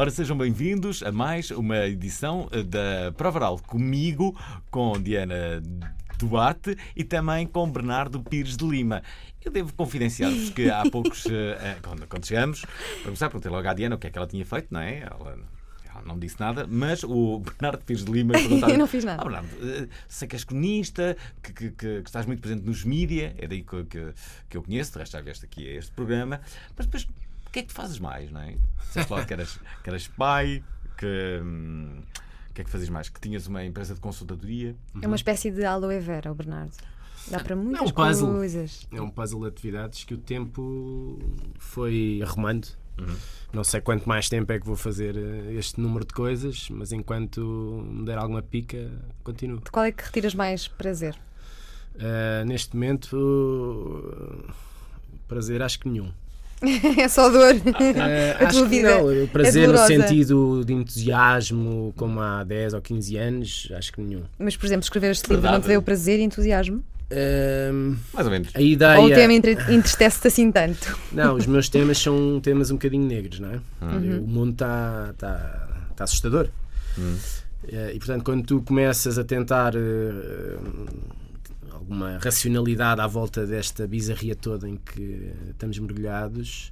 Ora, sejam bem-vindos a mais uma edição eh, da Prova Oral comigo, com Diana Duarte e também com Bernardo Pires de Lima. Eu devo confidenciar-vos que há poucos, eh, eh, quando, quando chegamos, para começar, perguntei logo à Diana o que é que ela tinha feito, não é? Ela, não disse nada, mas o Bernardo Pires de Lima perguntava Eu não fiz nada. Ah, Bernardo, sei que és cronista, que, que- que- que estás muito presente nos mídia, é daí que, que, que eu conheço, de resto já vieste aqui a este programa, mas depois, o que é que tu fazes mais, não é? Disseste logo que eras, que eras pai, que. hum, o que é que fazes mais? Que tinhas uma empresa de consultadoria. É uma espécie de aloe vera, o Bernardo. Dá para muitas um puzzle. coisas. É um puzzle de atividades que o tempo foi arrumando. Não sei quanto mais tempo é que vou fazer eh, este número de coisas, mas enquanto me der alguma pica, continuo. De qual é que retiras mais prazer? Eh, neste momento, prazer, acho que nenhum. é só dor. A acho tua que vida não, é o prazer no dolorosa. sentido de entusiasmo, como há 10 ou 15 anos, acho que nenhum. Mas, por exemplo, escrever este livro não te deu prazer e entusiasmo? Ehm, Mais ou menos. a ideia. Ou o tema entristece-te assim tanto? Não, os meus temas são temas um bocadinho negros, não é? Uhum. O mundo está tá, tá assustador. Eh, E portanto, quando tu começas a tentar eh, alguma racionalidade à volta desta bizarria toda em que estamos mergulhados,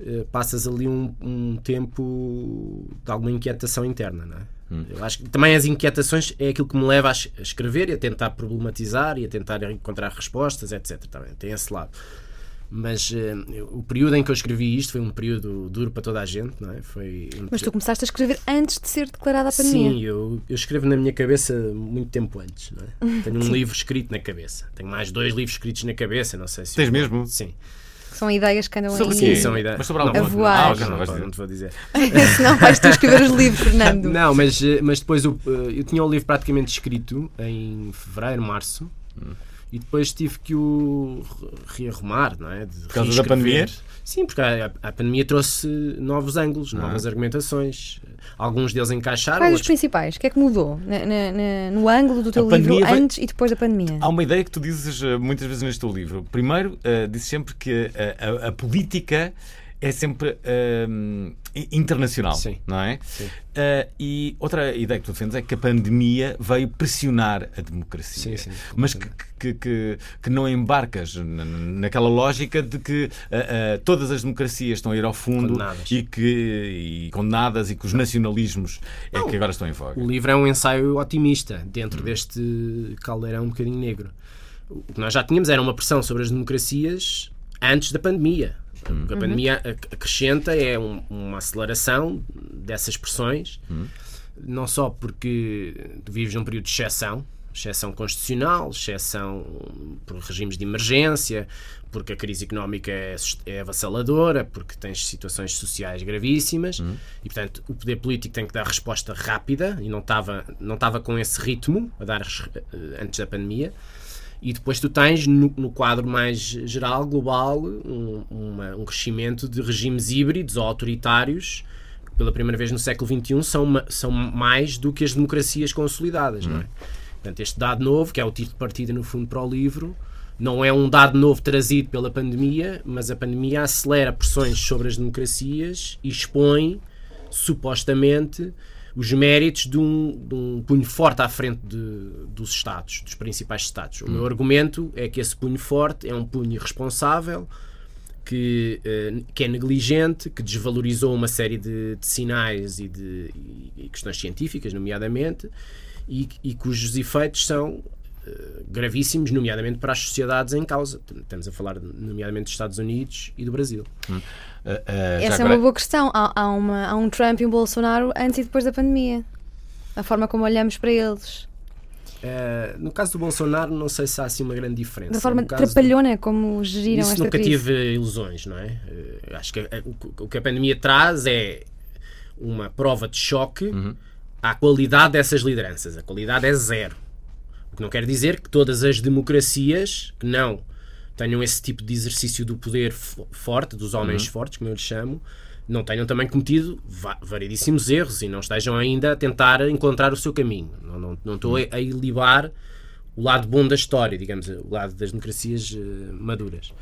eh, passas ali um, um tempo de alguma inquietação interna, não é? Eu acho que também as inquietações é aquilo que me leva a escrever e a tentar problematizar e a tentar encontrar respostas, etc. Também tem esse lado. Mas eu- o período em que eu escrevi isto foi um período duro para toda a gente, não é? Foi Mas tu começaste a escrever antes de ser declarada a pandemia. Sim, eu, eu escrevo na minha cabeça muito tempo antes. Não é? Tenho um livro escrito na cabeça. Tenho mais dois livros escritos na cabeça. Não sei se. Tens mesmo? Sim. São ideias que andam Sobre aí. Sim, são ideias. Mas sobre Não, alguma A voar. Ah, Não, ok, não não, não, dizer. te vou dizer. Senão vais tu escrever os livros, Fernando. Não, mas, eh, mas depois o, eh, eu tinha o livro praticamente escrito em fevereiro, março. E depois tive que o re- rearrumar, não é? De Por causa da pandemia? Sim, porque a, a pandemia trouxe novos ângulos, novas argumentações. Alguns deles encaixaram, Quais os outros principais? O que é que mudou na- na- na- no ângulo do teu A livro vai- antes e depois da pandemia? Há uma ideia que tu dizes eh, muitas vezes neste teu livro. Primeiro, eh, dizes sempre que eh, a, a política é sempre i- internacional, Sim. não é? Sim. Eh, e outra ideia que tu defendes é que a pandemia veio pressionar a democracia. Sim, sim, mas que, que, que, que não embarcas na- naquela lógica de que eh, eh, todas as democracias estão a ir ao fundo Condenadas. e que e condenadas e que os nacionalismos é que agora estão em voga. O livro é um ensaio otimista dentro deste caldeirão um bocadinho negro. O que nós já tínhamos era uma pressão sobre as democracias antes da pandemia. O que a pandemia ac- acrescenta é um- uma aceleração dessas pressões, não só porque vives num período de exceção, exceção constitucional, exceção por regimes de emergência, porque a crise económica é, é avassaladora, porque tens situações sociais gravíssimas e, portanto, o poder político tem que dar resposta rápida e não estava não com esse ritmo a dar eh, antes da pandemia. E depois tu tens, no, no quadro mais geral, global, um, uma- um crescimento de regimes híbridos ou autoritários que pela primeira vez no século XXI são, são mais do que as democracias consolidadas, não é? Portanto, este dado novo, que é o título de partida no fundo para o livro, não é um dado novo trazido pela pandemia, mas a pandemia acelera pressões sobre as democracias e expõe, supostamente, os méritos de um, de um punho forte à frente de- dos Estados, dos principais Estados. O meu argumento é que esse punho forte é um punho irresponsável, que, eh, que é negligente, que desvalorizou uma série de, de sinais e de e- e questões científicas, nomeadamente, e, e cujos efeitos são gravíssimos, nomeadamente para as sociedades em causa. Estamos a falar, nomeadamente, dos Estados Unidos e do Brasil. Uh, uh, já Essa é agora- uma boa questão. Há, há uma, há um Trump e um Bolsonaro antes e depois da pandemia. A forma como olhamos para eles. Eh, no caso do Bolsonaro, não sei se há assim uma grande diferença. Da forma caso do- trapalhona como geriram Isso esta nunca crise. tive ilusões, não é? Eh, acho que eh, o que- o que a pandemia traz é uma prova de choque à qualidade dessas lideranças. A qualidade é zero. O que não quer dizer que todas as democracias que não tenham esse tipo de exercício do poder fo- forte, dos homens fortes, como eu lhes chamo, não tenham também cometido va- variedíssimos erros e não estejam ainda a tentar encontrar o seu caminho. Não, não, não estou a, a ilibar o lado bom da história, digamos, o lado das democracias eh, maduras.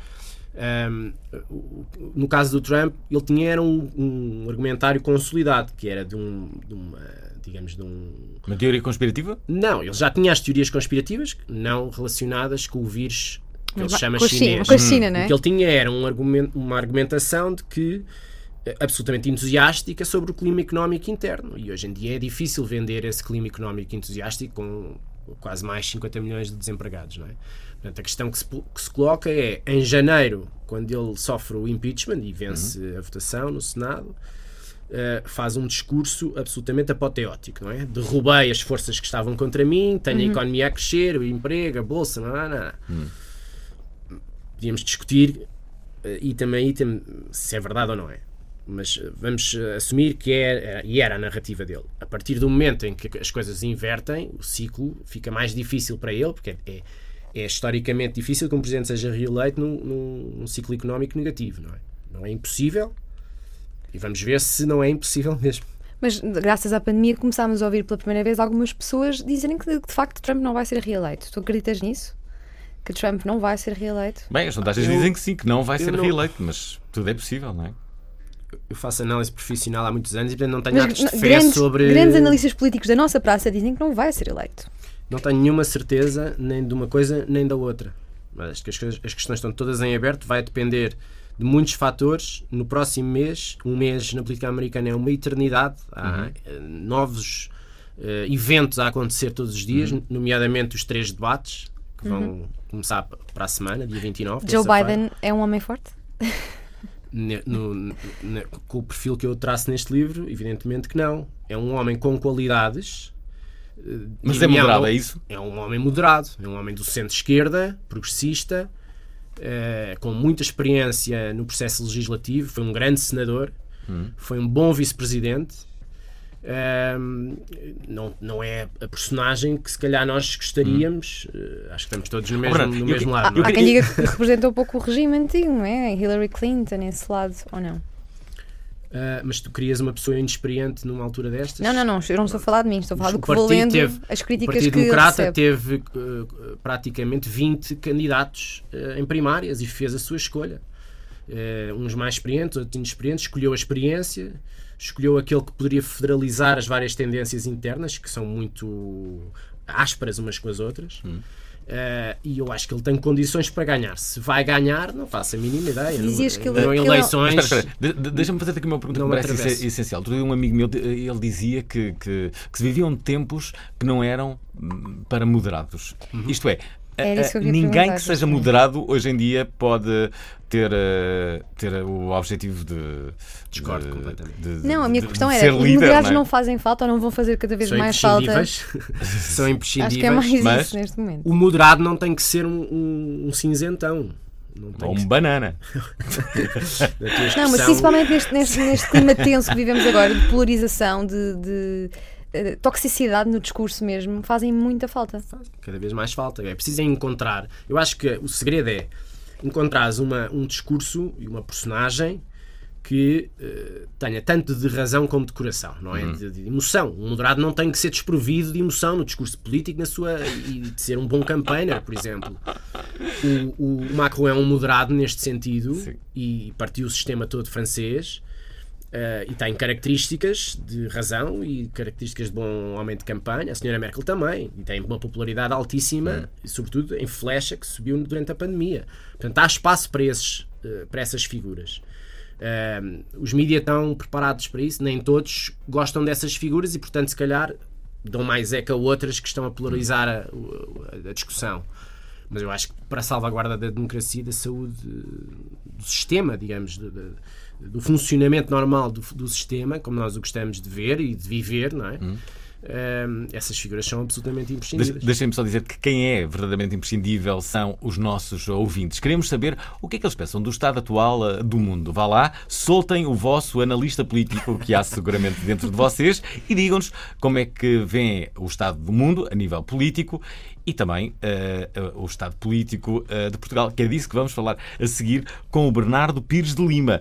O- no caso do Trump, ele tinha era um, um argumentário consolidado, que era de, um, de uma, digamos, de um... Uma teoria conspirativa? Não, ele já tinha as teorias conspirativas, não relacionadas com o vírus que ele chama com chinês. com a China, não O que ele tinha era um argumento, uma argumentação de que eh, absolutamente entusiástica sobre o clima económico interno. E hoje em dia é difícil vender esse clima económico entusiástico com quase mais 50 milhões de desempregados, não é? Portanto, a questão que se, que se coloca é, em janeiro, quando ele sofre o impeachment e vence a votação no Senado, eh, faz um discurso absolutamente apoteótico, não é? Derrubei as forças que estavam contra mim, tenho a economia a crescer, o emprego, a bolsa, não, não, não. Podíamos discutir eh, e também item, se é verdade ou não é. Mas eh, vamos eh, assumir que é, e era a narrativa dele. A partir do momento em que as coisas invertem, o ciclo fica mais difícil para ele, porque é, é, é historicamente difícil que um presidente seja reeleito num, num, num ciclo económico negativo, não é? Não é impossível, e vamos ver se não é impossível mesmo. Mas graças à pandemia começámos a ouvir pela primeira vez algumas pessoas dizerem que de facto Trump não vai ser reeleito. Tu acreditas nisso? Que Trump não vai ser reeleito? Bem, as sondagens dizem que sim, que não vai ser não- reeleito, mas tudo é possível, não é? Eu faço análise profissional há muitos anos e portanto não tenho atos de Mas fé grandes, sobre. grandes analistas políticos da nossa praça dizem que não vai ser eleito. Não tenho nenhuma certeza nem de uma coisa nem da outra. Mas acho que as questões estão todas em aberto, vai depender de muitos fatores. No próximo mês, um mês na política americana é uma eternidade. Há eh, novos eh, eventos a acontecer todos os dias, nomeadamente os três debates que vão começar p- para a semana, dia 29. Joe. Biden é um homem forte? Ne- no- ne- com o perfil que eu traço neste livro, evidentemente que não. É um homem com qualidades. eh, Mas é dir-me-ão, moderado, é isso? É um homem moderado. É um homem do centro-esquerda, progressista, eh, com muita experiência no processo legislativo. Foi um grande senador. Hum. Foi um bom vice-presidente. Ahm, não, não é a personagem que se calhar nós gostaríamos. Eh, acho que estamos todos no mesmo, no mesmo que- lado. não eu é? Há quem diga que representa um pouco o regime antigo, não é? Hillary Clinton, esse lado, ou não? Ah, mas tu querias uma pessoa inexperiente numa altura destas? Não, não, não, eu não estou a falar de mim, estou a falar do O que vou partido lendo, teve- as O críticas Partido que ele Democrata recebe. teve eh, praticamente 20 candidatos eh, em primárias e fez a sua escolha. Uns mais experientes, outros inexperientes, escolheu a experiência, escolheu aquele que poderia federalizar as várias tendências internas, que são muito ásperas umas com as outras. Hum. Eh, e eu acho que ele tem condições para ganhar. Se vai ganhar, não faço a mínima ideia. Dizias não, que ele- não eleições. Mas espera, espera, de- de- deixa-me fazer aqui uma pergunta Não que me parece essencial. Outro dia um amigo meu, ele dizia que, que, que se viviam tempos que não eram hum, para moderados. Uhum. Isto é, isso a- que ninguém que seja moderado hoje em dia pode ter, eh, ter o objetivo de. Discordo de- completamente. de- de- Não, a minha de- questão de era, ser os líder, moderados não é? não fazem falta ou não vão fazer cada vez São mais falta? São imprescindíveis. Acho que é mais Mas- isso neste momento. O moderado não tem que ser um, um- um cinzentão. Ou que um banana. ser, a tua Não, mas principalmente neste, neste, neste clima tenso que vivemos agora, de polarização, de, de, eh, toxicidade no discurso mesmo, fazem muita falta. cada vez mais falta. É preciso encontrar. Eu acho que o segredo é encontrares uma, um discurso e uma personagem que eh, tenha tanto de razão como de coração, não é? De, de emoção. Um moderado não tem que ser desprovido de emoção no discurso político na sua, e de ser um bom campaigner, por exemplo. O, o Macron é um moderado neste sentido Sim. e partiu o sistema todo francês. Eh, e tem características de razão e características de bom homem de campanha. A senhora Merkel também. E tem uma popularidade altíssima, e sobretudo em flecha, que subiu durante a pandemia. Portanto, há espaço para, esses, eh, para essas figuras. Um, os mídias estão preparados para isso, nem todos gostam dessas figuras e, portanto, se calhar dão mais eco a outras que estão a polarizar a, a- a discussão. Mas eu acho que para a salvaguarda da democracia, da saúde do sistema, digamos, de- de- do funcionamento normal do, do sistema, como nós o gostamos de ver e de viver, não é? Hum, essas figuras são absolutamente imprescindíveis. Deixem-me só dizer que quem é verdadeiramente imprescindível são os nossos ouvintes. Queremos saber o que é que eles pensam do estado atual eh, do mundo. Vá lá, soltem o vosso analista político, que há seguramente dentro de vocês, e digam-nos como é que vêem o estado do mundo a nível político e também eh, o estado político eh, de Portugal, que é disso que vamos falar a seguir com o Bernardo Pires de Lima,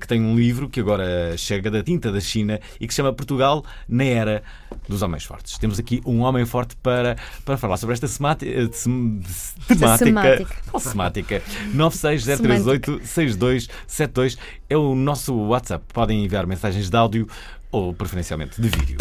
que tem um livro que agora chega da tinta da China e que se chama Portugal na Era dos Homens Fortes. Temos aqui um homem forte para, para falar sobre esta semati- sem- temática. semática? 960386272 é o nosso WhatsApp. Podem enviar mensagens de áudio ou preferencialmente de vídeo.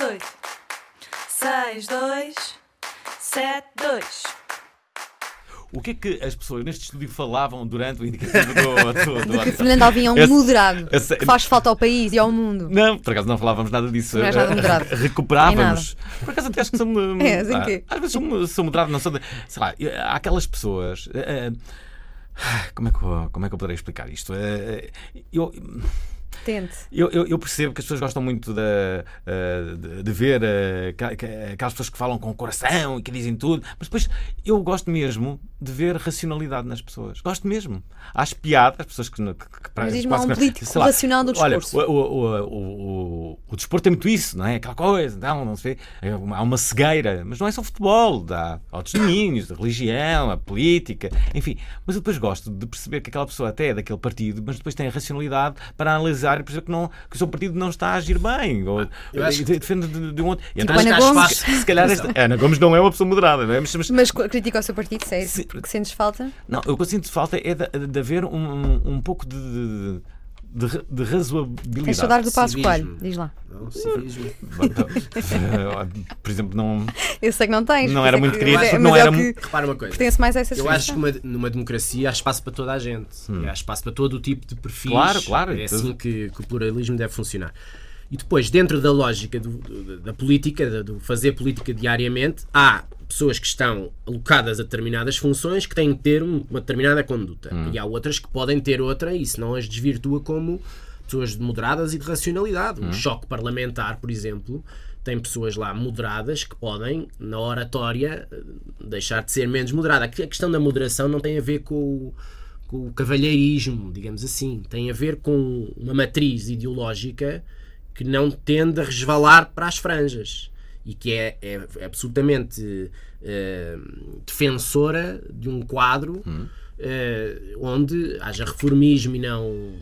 96038 6272 O que é que as pessoas neste estúdio falavam durante o indicativo do, do, do que? Fernando Alvim é um Esse- moderado. esse- que faz falta ao país e ao mundo. Não, por acaso não falávamos nada disso. Não és nada moderado. Recuperávamos. Por acaso até acho que sou. É, assim ah, quê? Às vezes sou, sou moderado, não sou. De, sei lá, eh, há aquelas pessoas. eh, como, é que, eu- como é que eu poderei explicar isto? Eh, eu. Tente. Eu, eu- eu percebo que as pessoas gostam muito de, eh, de, de ver eh, aquelas pessoas que falam com o coração e que dizem tudo, mas depois eu gosto mesmo de ver racionalidade nas pessoas. Gosto mesmo. Acho piada as pessoas que. que, que Mas diz-me, um político sei lá, racional do olha, discurso. o, o, o, o, o desporto tem muito isso, não é? Aquela coisa, não, não se vê. É uma- Há uma cegueira, mas não é só futebol, há outros domínios, a religião, a política, enfim. Mas eu depois gosto de perceber que aquela pessoa até é daquele partido, mas depois tem a racionalidade para analisar e perceber que, não, que o seu partido não está a agir bem, ou eu acho e defende de, de um outro. E Tipo então, Ana Gomes. se calhar esta, Ana Gomes não é uma pessoa moderada, não é? Mas, mas- Mas critica o seu partido, sério? Sim. Porque sentes falta? não, o que eu sinto falta é de, de haver um, um, um pouco de, de, de, de razoabilidade. Tens saudades do Passo. Coelho? Diz lá. Não, civismo. Por exemplo, não. Eu sei que não tens. Não era é muito que- querido, mas é- não é era que Repara uma coisa. pertence mais a essa Eu acho que uma- numa democracia há espaço para toda a gente. Hum. Há espaço para todo o tipo de perfis. Claro, claro. É assim que, que o pluralismo deve funcionar. E depois, dentro da lógica do- do- da política, do fazer política diariamente, há pessoas que estão alocadas a determinadas funções que têm que ter um- uma determinada conduta. Hum. E há outras que podem ter outra e isso não as desvirtua como pessoas moderadas e de racionalidade. Um Hum. choque parlamentar, por exemplo, tem pessoas lá moderadas que podem, na oratória, deixar de ser menos moderada. A questão da moderação não tem a ver com o, com o cavalheirismo, digamos assim. Tem a ver com uma matriz ideológica que não tende a resvalar para as franjas e que é, é absolutamente eh, defensora de um quadro eh, onde haja reformismo e não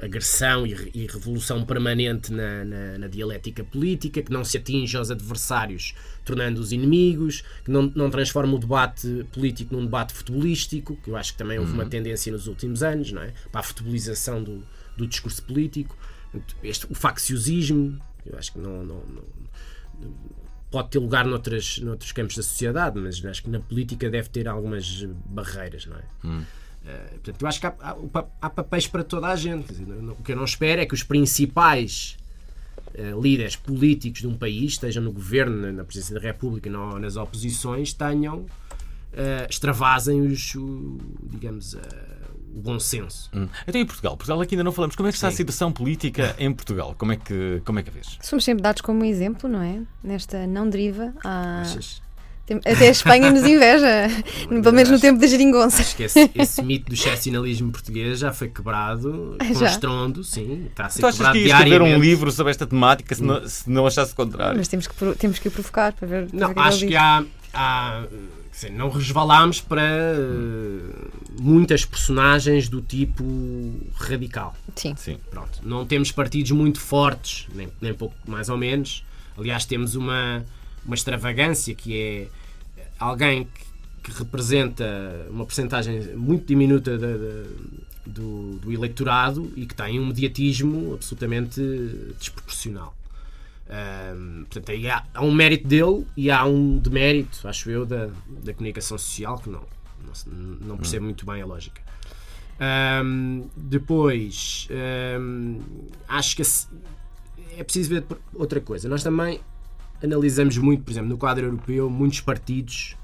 agressão e, e revolução permanente na, na- na dialética política, que não se atinge aos adversários tornando-os inimigos, que não, não transforma o debate político num debate futebolístico, que eu acho que também houve uma tendência nos últimos anos, não é? para a futebolização do, do discurso político. Este, o facciosismo, eu acho que não- não- não, pode ter lugar noutras, noutros campos da sociedade, mas acho que na política deve ter algumas barreiras, não é? Eh, portanto, eu acho que há, há- há papéis para toda a gente. Dizer, não- O que eu não espero é que os principais eh, líderes políticos de um país, estejam no governo, na- presidência da República ou nas oposições, tenham, eh, extravasem os, o, digamos, o bom senso. Hum. Então, e Portugal? Portugal aqui ainda não falamos. Como é que está a Sim. situação política em Portugal? Como é que, como é que a vês? Somos sempre dados como exemplo, não é? Nesta não deriva. à- Até a Espanha nos inveja. Pelo menos no tempo da geringonça. Acho que esse, esse mito do excepcionalismo português já foi quebrado com Já? estrondo, sim. Está a ser Tu achas quebrado que ias escrever um livro sobre esta temática se não, se não achasse o contrário? Mas temos que, temos que o provocar para ver. para Não, que é acho que há. há dizer, não resvalámos para eh, muitas personagens do tipo radical. Sim. Sim. Pronto, não temos partidos muito fortes, nem, nem pouco mais ou menos. Aliás, temos uma, uma extravagância que é alguém que, que representa uma porcentagem muito diminuta da- da- do, do eleitorado e que tem um mediatismo absolutamente desproporcional. Portanto, aí há, há um mérito dele e há um demérito, acho eu, da, da comunicação social que não, não, não percebo muito bem a lógica. Ahm, depois, ahm, acho que é preciso ver outra coisa. Nós também analisamos muito, por exemplo, no quadro europeu, muitos partidos,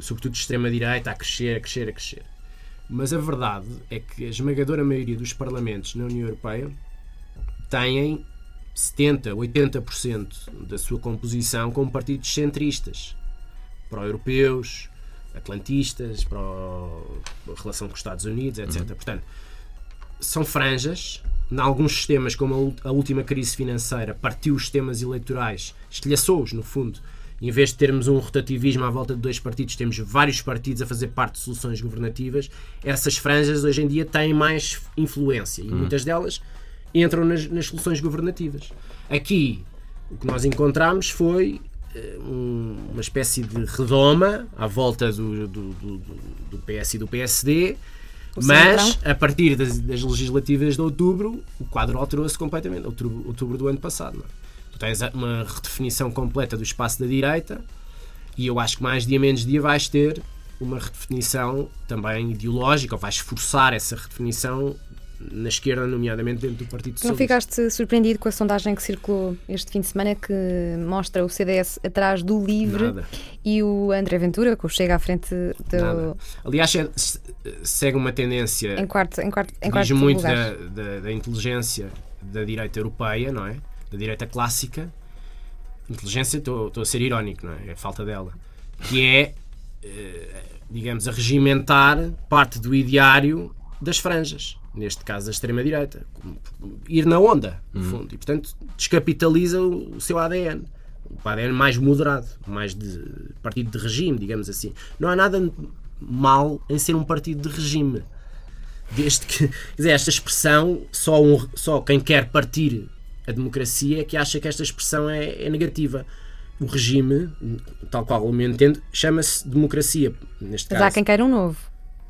sobretudo de extrema-direita, a crescer, a crescer, a crescer. Mas a verdade é que a esmagadora maioria dos parlamentos na União Europeia têm 70, 80% da sua composição com partidos centristas, pró-europeus, atlantistas, pró relação com os Estados Unidos, etc. Portanto, são franjas. Em alguns sistemas, como a última crise financeira, partiu os sistemas eleitorais, estilhaçou-os, no fundo. Em vez de termos um rotativismo à volta de dois partidos, temos vários partidos a fazer parte de soluções governativas. Essas franjas, hoje em dia, têm mais influência. E muitas delas entram nas, nas soluções governativas. Aqui, o que nós encontramos foi eh, um- uma espécie de redoma à volta do, do, do, do- PS e do PSD, mas a partir das, das legislativas de outubro, o quadro alterou-se completamente. Outubro, outubro do ano passado. É? Tu tens uma redefinição completa do espaço da direita e eu acho que mais dia menos dia vais ter uma redefinição também ideológica, ou vais forçar essa redefinição na esquerda, nomeadamente dentro do Partido Não Socialista. ficaste surpreendido com a sondagem que circulou este fim de semana que mostra o CDS atrás do LIVRE Nada. e o André Ventura, que o chega à frente Nada. do, Aliás, é- se- segue uma tendência em quarto, em quarto, em quarto diz muito lugar. da, da, da inteligência da direita europeia, não é? Da direita clássica. Inteligência, estou estou a ser irónico, não é? É falta dela. Que é, eh, digamos, a regimentar parte do ideário das franjas. Neste caso, da extrema-direita. Ir na onda, no fundo. E, portanto, descapitaliza o, seu ADN. O ADN mais moderado, mais de partido de regime, digamos assim. Não há nada mal em ser um partido de regime desde que quer dizer, esta expressão só, um- só quem quer partir a democracia é que acha que esta expressão é, é negativa o regime, tal qual eu me entendo chama-se democracia neste Mas caso há quem queira um novo.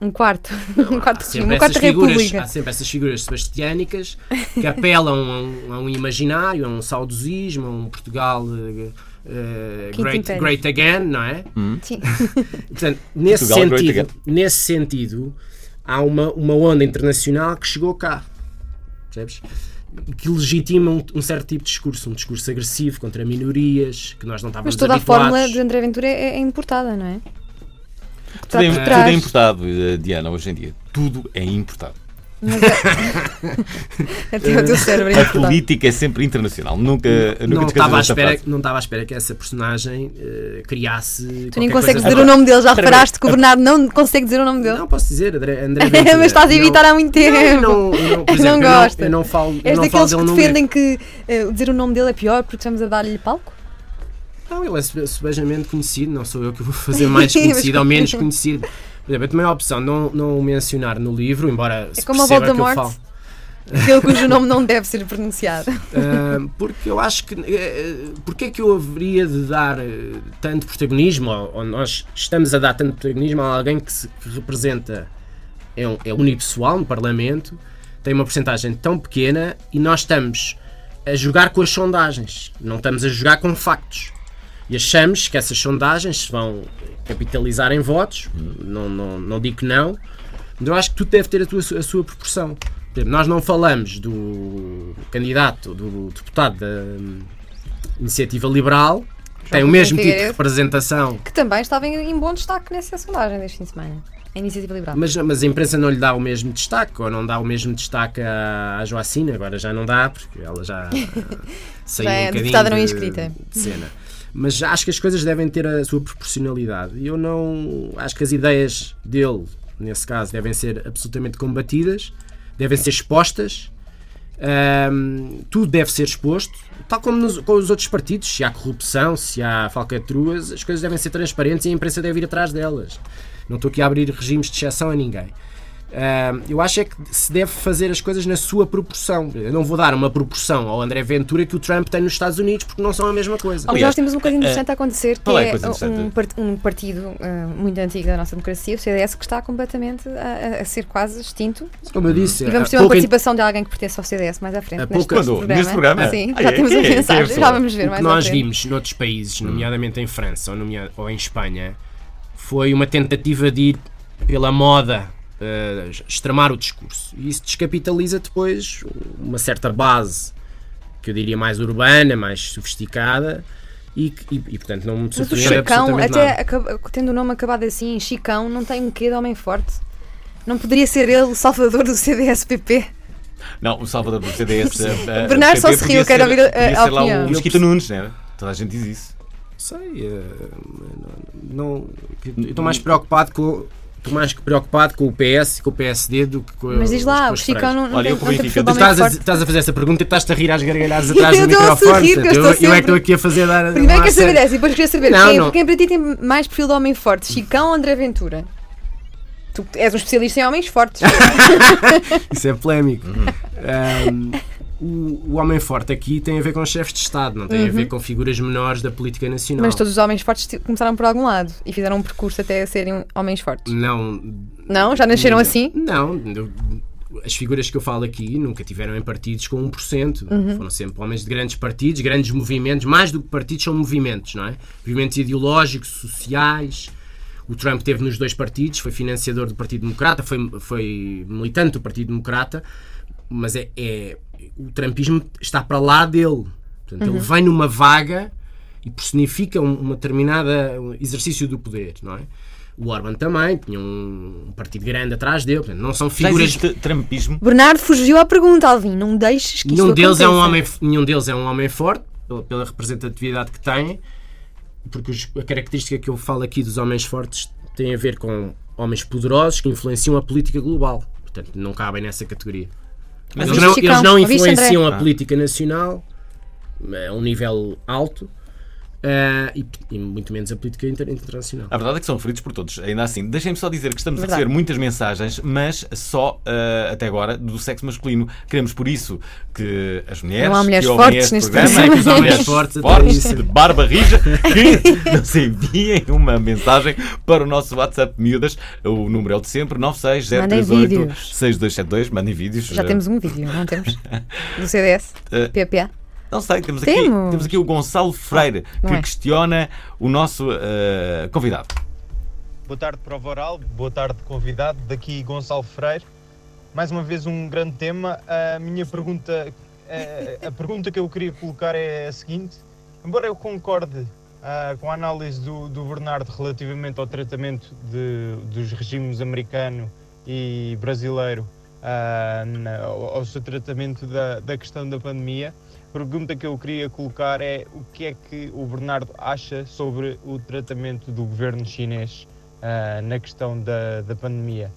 Um quarto. um quarto regime, sempre, uma quarta figuras, república. há sempre essas figuras sebastiânicas que apelam a um, a um imaginário, a um saudosismo, a um Portugal Quinto great, great again, não é? Sim. Portanto, nesse Portugal, sentido, nesse sentido, há uma, uma onda internacional que chegou cá. Percebes? Que legitima um, um certo tipo de discurso, um discurso agressivo contra minorias, que nós não estávamos Mas toda a habituados. fórmula de André Ventura é, é importada, não é? Tudo é, tudo é importado, eh, Diana, hoje em dia. Tudo é importado. Mas é- Até o teu cérebro é A política é sempre internacional. Nunca, nunca não te estava, à espera, frase. não estava à espera que essa personagem eh, criasse. Tu nem consegues dizer o nome dele, já reparaste que o Bernardo não consegue dizer o nome dele. Não, posso dizer, André, André. Mas estás a evitar há muito tempo. Não, eu não, eu não, exemplo, eu não- gosta. Eu não falo, eu És não falo daqueles dele que defendem que eh, dizer o nome dele é pior porque estamos a dar-lhe palco? Não, ele é sube- subejamente conhecido, não sou eu que vou fazer mais conhecido ou menos conhecido. Por exemplo, eu tomei a opção de não, não o mencionar no livro, embora se É como a perceba que eu falo. Aquele cujo nome não deve ser pronunciado. Ah, porque eu acho que. Uh, porque é que eu haveria de dar eh, tanto protagonismo, ou, ou nós estamos a dar tanto protagonismo a alguém que, se, que representa. É, um, é unipessoal no Parlamento, tem uma porcentagem tão pequena e nós estamos a jogar com as sondagens, não estamos a jogar com factos. E achamos que essas sondagens se vão capitalizar em votos, não, não, não digo que não, mas eu acho que tudo deve ter a, tua, a sua proporção. Nós não falamos do candidato, do deputado da hum, Iniciativa Liberal, que tem o mesmo tipo de representação, Que também estava em, bom destaque nessa sondagem deste fim de semana. A Iniciativa Liberal. mas, mas a imprensa não lhe dá o mesmo destaque, ou não dá o mesmo destaque à, à Joacina, agora já não dá, porque ela já saiu Já é um bocadinho deputada não de, inscrita. de cena. Mas acho que as coisas devem ter a sua proporcionalidade. E eu não. Acho que as ideias dele, nesse caso, devem ser absolutamente combatidas, devem ser expostas. Ahm, tudo deve ser exposto, tal como nos, com os outros partidos. Se há corrupção, se há falcatruas, as coisas devem ser transparentes e a imprensa deve ir atrás delas. Não estou aqui a abrir regimes de exceção a ninguém. Ah, eu acho é que se deve fazer as coisas na sua proporção. Eu não vou dar uma proporção ao André Ventura que o Trump tem nos Estados Unidos, porque não são a mesma coisa. Aliás, Aliás, temos uma coisa interessante a acontecer, que é é, um, part- um partido ah, muito antigo da nossa democracia, o CDS, que está completamente a, a- ser quase extinto. Como eu disse, E vamos ter uma participação de alguém que pertence ao CDS mais à frente. Há neste, Quando? Neste programa? Sim, Ah, já é? temos é? É a mensagem, já vamos ver O mais que nós vimos noutros países, nomeadamente em França ou, ou em Espanha, foi uma tentativa de ir pela moda, eh, extremar o discurso. E isso descapitaliza depois uma certa base, que eu diria mais urbana, mais sofisticada, e, e, e, portanto não me Mas o surpreende Chicão, até acaba- tendo o nome acabado assim, Chicão, não tem um quê de homem forte? Não poderia ser ele o salvador do CDS-PP? Não, o Salvador do CDS. a- a- Bernardo a só se riu, quero ouvir a- ser lá opinião. o Mosquito Nunes, né? Toda a gente diz isso. Sei, eh, não, eu estou mais preocupado com estou mais preocupado com o PS e com o PSD do que com Mas diz lá, o. Chicão não, não Olha, eu não tem Tu estás a, estás a fazer essa pergunta e estás-te a rir às gargalhadas atrás do Eu estou a microfone. eu eu, eu é que estou aqui a fazer dar. Primeiro dar quer saber sério. essa e depois queria saber Não, quem, não. quem para ti tem mais perfil de homem forte, Chicão ou André Ventura? Tu és um especialista em homens fortes. Isso é polémico. Uhum. Ahm, o, o homem forte aqui tem a ver com chefes de Estado, não tem a ver com figuras menores da política nacional. Uhum. Mas todos os homens fortes começaram por algum lado e fizeram um percurso até serem homens fortes. Não, Não? Já nasceram assim? Não, as figuras que eu falo aqui nunca tiveram em partidos com 1%. Uhum. Foram sempre homens de grandes partidos, grandes movimentos. Mais do que partidos, são movimentos, não é? Movimentos ideológicos, sociais. O Trump teve nos dois partidos, foi financiador do Partido Democrata, foi, foi militante do Partido Democrata, mas é, é- o Trumpismo está para lá dele. Portanto, Ele vem numa vaga e personifica um, uma determinada um exercício do poder, não é? O Orban também tinha um, um partido grande atrás dele, portanto, não são figuras. existe Trumpismo? Bernardo fugiu à pergunta, Alvin. Não deixes que Nenhum isso deles, é um aconteça. homem, nenhum deles é um homem forte, pela, pela representatividade que têm, porque os- a característica que eu falo aqui dos homens fortes tem a ver com homens poderosos que influenciam a política global. Portanto, não cabem nessa categoria. Mas eles, não, eles não influenciam a política nacional a um nível alto eh, e, e muito menos a política inter- internacional. A verdade é que são referidos por todos. Ainda assim, deixem-me só dizer que estamos Verdade. a receber muitas mensagens, mas só ah, até agora do sexo masculino. Queremos por isso que as mulheres. Não há mulheres que ouvem fortes este neste programa, programa. que os homens Mulheres fortes, fortes, de barba rija, que nos enviem uma mensagem para o nosso WhatsApp Miúdas. O número é o de sempre: 96038 vídeos. 6272. Mandem vídeos. Já temos um vídeo, não temos? Do CDS? Eh, PPA? Não sei, temos aqui, Temos. temos aqui o Gonçalo Freire não que é. questiona o nosso ah, convidado. Boa tarde, Prova Oral. Boa tarde, convidado. Daqui Gonçalo Freire. Mais uma vez um grande tema. A minha pergunta, eh, a pergunta que eu queria colocar é a seguinte. Embora eu concorde ah, com a análise do, do Bernardo relativamente ao tratamento de- dos regimes americano e brasileiro na- ao, ao seu tratamento da, da questão da pandemia, a pergunta que eu queria colocar é o que é que o Bernardo acha sobre o tratamento do governo chinês ah, na questão da, da pandemia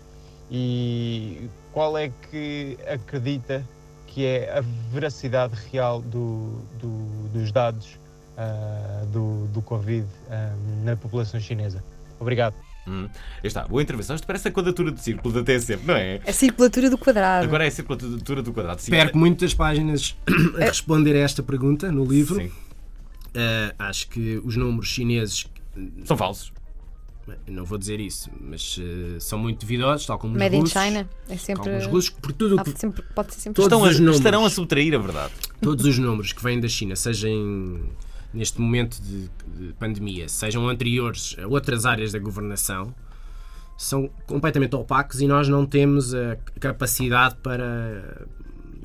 e qual é que acredita que é a veracidade real do, do- dos dados ah, do, do Covid ah, na população chinesa. Obrigado. Hum. Está, boa intervenção. Isto parece a quadratura do círculo da TSM, não é? A circulatura do quadrado. Agora é a circulatura do quadrado. Sim. Perco muitas páginas a responder a esta pergunta no livro. Sim. Eh, acho que os números chineses, São falsos. não vou dizer isso, mas eh, são muito duvidosos, tal como os Made in russos. China. É sempre. os russos, por tudo o que sempre- pode ser sempre. Todos Estão a, os números. estarão a subtrair a verdade. todos os números que vêm da China, seja em- neste momento de, de pandemia, sejam anteriores a outras áreas da governação, são completamente opacos e nós não temos a capacidade para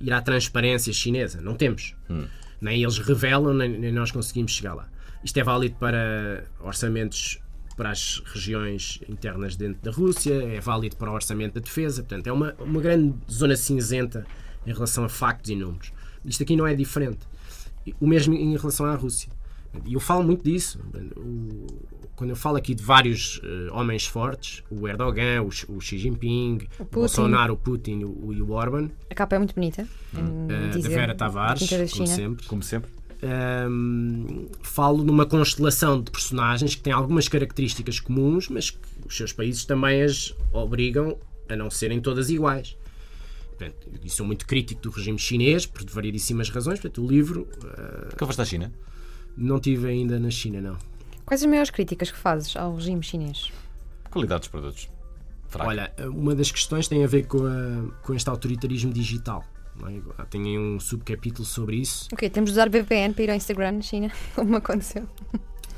ir à transparência chinesa. Não temos. Nem eles revelam, nem, nem nós conseguimos chegar lá. Isto é válido para orçamentos para as regiões internas dentro da Rússia, é válido para o orçamento da defesa, portanto, é uma, uma grande zona cinzenta em relação a factos e números. Isto aqui não é diferente. O mesmo em relação à Rússia. E eu falo muito disso. O- quando eu falo aqui de vários eh, homens fortes, o Erdogan, o, o Xi Jinping, o, Putin. Bolsonaro, o Putin o- e o Orban, A capa é muito bonita. em eh, da Vera Tavares, da como sempre. Como sempre. Ahm, falo numa constelação de personagens que têm algumas características comuns, mas que os seus países também as obrigam a não serem todas iguais. Portanto, eu sou muito crítico do regime chinês, por variedíssimas razões. Portanto, o livro eh, Que foste à China? Não tive ainda na China, não. Quais as maiores críticas que fazes ao regime chinês? Qualidade dos produtos. Fraco. Olha, uma das questões tem a ver com, a- com este autoritarismo digital. é? Tem aí um subcapítulo sobre isso. Ok, temos de usar VPN para ir ao Instagram na China, como aconteceu.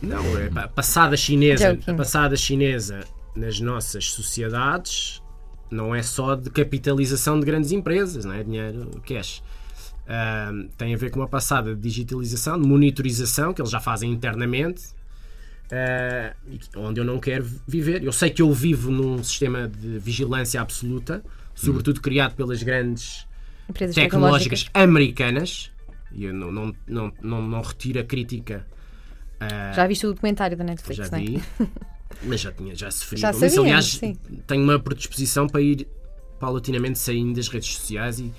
Não, é a passada chinesa, Joking. a passada chinesa nas nossas sociedades não é só de capitalização de grandes empresas, não é dinheiro cash. Ahm, tem a ver com uma passada de digitalização, de monitorização que eles já fazem internamente, que- onde eu não quero viver. Eu sei que eu vivo num sistema de vigilância absoluta, sobretudo criado pelas grandes Empresas tecnológicas tecnológicas. americanas, e eu não, não, não, não, não retiro a crítica. ah, Já viste o documentário da Netflix, já é? vi, mas já tinha já sofri Já com isso. sabíamos, Aliás, sim. tenho uma predisposição para ir paulatinamente saindo das redes sociais e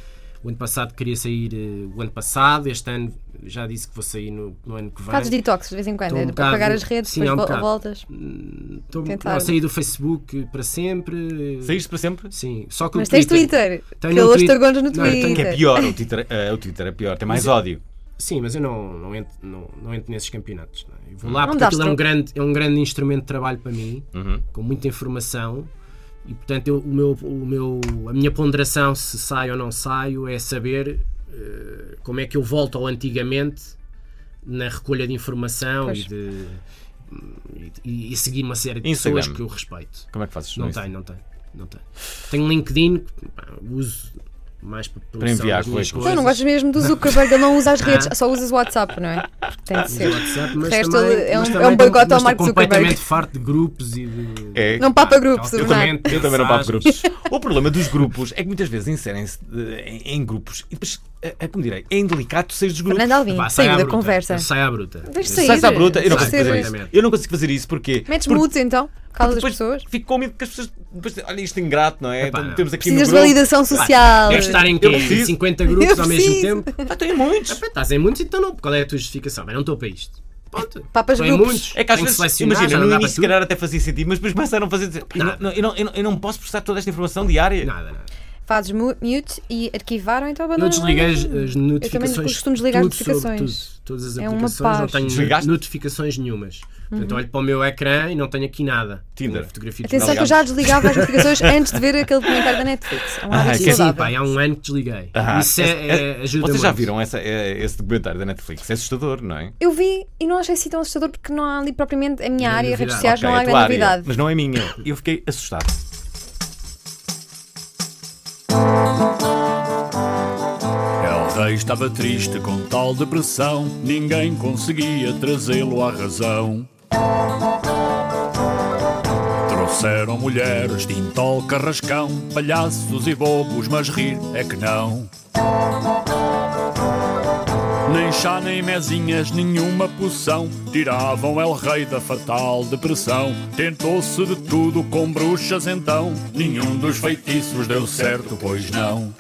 o ano passado queria sair eh, o ano passado, este ano já disse que vou sair no, no ano que vem. Fazes detox de vez em quando, Estou um é, para apagar as redes, sim, depois há um voltas. Estou tentar. a sair do Facebook para sempre. Saíste para sempre? Sim, só que Mas o tens Twitter, Twitter, Tenho que um Twitter- no Não, eu tenho Twitter. Que é pior, o Twitter, eh, o Twitter é pior, tem mais ódio. Sim, mas eu não, não, entro, não, não entro nesses campeonatos. não é? Eu vou lá Não porque aquilo é um, grande, é um grande instrumento de trabalho para mim, Uhum. com muita informação. E portanto, eu- o meu, o meu, a minha ponderação se saio ou não saio é saber eh, como é que eu volto ao antigamente na recolha de informação Pois. e, de, e, e seguir uma série de Instagram. pessoas que eu respeito. Como é que fazes? Não tenho, não tenho, não tenho. Tenho LinkedIn, uso mais para, enviar minhas currículos. Então, não coisas. gostas mesmo do Zuckerberg, ele não usa as redes, só usas o WhatsApp, não é? Porque tem de ser. WhatsApp, mas O resto também- ele é um- também é um boicote ao Mark estou Zuckerberg. completamente farto de grupos e de... É. Não papa grupos, eu o também-. Eu também não papo grupos. O problema dos grupos é que muitas vezes inserem-se eh, em, em grupos e depois, eh, eh, como direi, é indelicado sair dos grupos. Fernando Alvim, Pá, sai da bruta. conversa. Sai à bruta. Deixa sair. Sai à bruta, eu não consigo fazer isso. Eu não consigo fazer isso porque. Metes porque- mutes então, calas as pessoas. Fico com medo que as pessoas. Depois, olha, isto é ingrato, não é? Epá, Então, não. Temos aqui Precisas de validação social. Deves estar em quê? preciso. 50 grupos ao mesmo tempo? Ah, tem muitos. Epá, Estás em muitos, então não. Qual é a tua justificação? Bem, não estou para isto. Ponto. Papas Estou em grupos. muitos. É que às vezes, imagina, no início se calhar até fazia sentido, mas depois começaram a fazer. Eu não, posso processar toda esta informação diária. Nada, nada. Fazes mu- mute e arquivar ou então Eu abandonas. desliguei as, as notificações. costumo desligar tudo notificações. sobre tudo. Todas as É aplicações. Não tenho Desligaste? notificações nenhumas. Portanto, olho para o meu ecrã e não tenho aqui nada. Tinder. Fotografia Atenção que eu já desligava as notificações antes de ver aquele documentário da Netflix. É um Ah, que Sim, sim, pá, há um ano que desliguei. Ah, Isso é, é, ajuda Vocês já viram essa, é, esse documentário da Netflix? É assustador, não é? Eu vi e não achei assim tão assustador porque não há ali propriamente a minha Não é área, redes sociais, Ok, não há grande área, novidade. Mas não é minha. Eu fiquei assustado. El Rei estava triste com tal depressão, ninguém conseguia trazê-lo à razão. Trouxeram mulheres, tintol, carrascão, palhaços e bobos, mas rir é que não. Nem chá, nem mezinhas, nenhuma poção. Tiravam El Rei da fatal depressão. Tentou-se de tudo com bruxas então. Nenhum dos feitiços deu certo, pois não.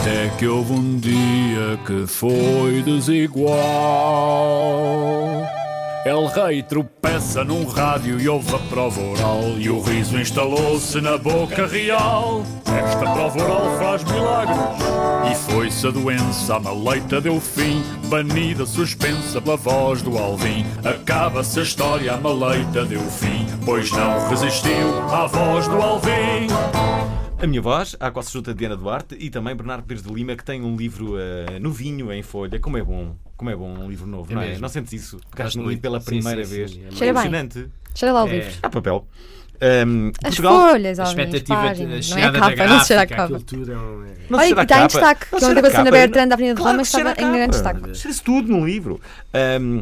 Até que houve um dia que foi desigual El Rei tropeça num rádio e ouve a prova oral E o riso instalou-se na boca real. Esta prova oral faz milagres E foi-se a doença, a maleita deu fim. Banida, suspensa pela voz do Alvim Acaba-se a história, a maleita deu fim Pois não resistiu à voz do Alvim A minha voz, a qual se junta Diana Duarte e também Bernardo Pires de Lima, que tem um livro eh, novinho em folha. Como é bom, como é bom um livro novo, É não é? mesmo. Não sentes isso? Gosto Pegaste no livro pela Sim, primeira sim, vez. sim, é É Cheira bem. Cheira lá o É. livro. Há papel. Ahm, As Portugal. folhas, A expectativa, a páginas. Não é a capa, não se cheira a capa. tudo é um... é- Não Olha, e está em destaque, Não que ontem passou na. Bertrand da Avenida de Claro Roma que cheira estava em grande destaque. Cheira-se tudo no livro. Ahm,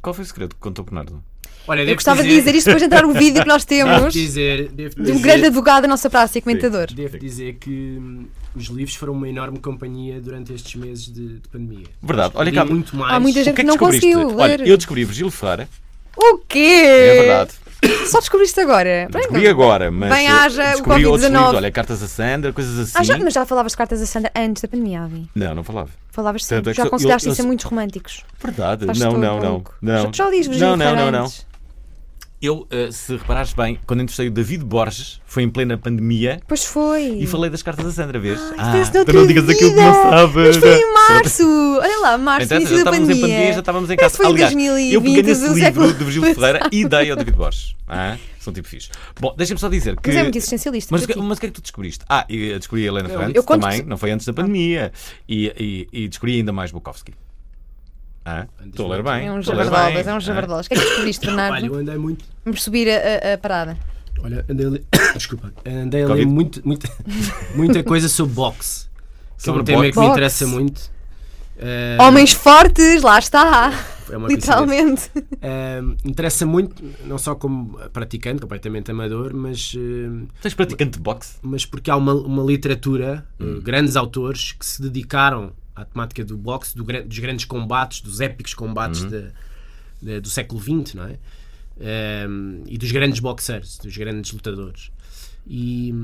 qual foi o segredo que contou o Bernardo? Olha, Eu gostava de dizer isto depois de entrar o vídeo que nós Devo temos dizer, devo de um dizer- grande advogado da nossa praça e comentador. Devo dizer que hum, os livros foram uma enorme companhia durante estes meses de, de pandemia. Verdade. Olha cá. muito mais. Há muita O gente que é que não conseguiu Olha, ler. eu descobri Virgílio Ferreira. O quê? É verdade. Só descobriste agora? Descobri agora, mas Bem eh, haja o descobri outros Covid-19. livros. Olha, cartas a Sandra, coisas assim. Ah, já, mas já falavas de cartas a Sandra antes da pandemia, Alvin. Não, não falava. Falavas Tanto sempre. é que Já eu- eu isso a muitos românticos. Verdade. Faz não, não, não, não. Já, já li Virgílio Não, não, não, Ferreira não. Eu, eh, se reparares bem, quando entrevistei o David Borges, foi em plena pandemia. Pois foi. E falei das cartas da Sandra, vês? Ah, tu noutra não digas aquilo que não vida. sabes. Mas foi em março! Olha lá, março, Então, já início da estávamos em pandemia. pandemia, já estávamos em casa. que foi em Aliás, eu 2020 peguei nesse livro século do Virgílio Ferreira e dei ao David Borges. Ah, um tipo fixe. Bom, deixa-me só dizer que. Mas é muito existencialista. Mas, que- mas o que é que tu descobriste? Ah, e eu descobri a Helena Eu- Ferrante eu também, que- não foi antes da pandemia. E, e, e descobri ainda mais Bukowski. Ah, estou a ler bem. É um bem. é um Ah. javardolas. O que é que descobriste, Bernardo? Olha, eu andei muito. Vamos subir a, a- a parada. Olha, andei a ler, desculpa, andei a ler Covid. muito, muita, coisa sobre boxe. Que é um Sobre tema que me interessa muito. Eh, Homens fortes, lá está. é uma Literalmente. Eh, interessa muito, não só como praticante, completamente amador, mas, eh, Tens praticante de boxe? mas porque há uma, uma literatura, Hum. grandes autores que se dedicaram à temática do boxe, do dos grandes combates, dos épicos combates Uhum. de- de- do século XX, não é? Eh, e dos grandes boxers, dos grandes lutadores. E,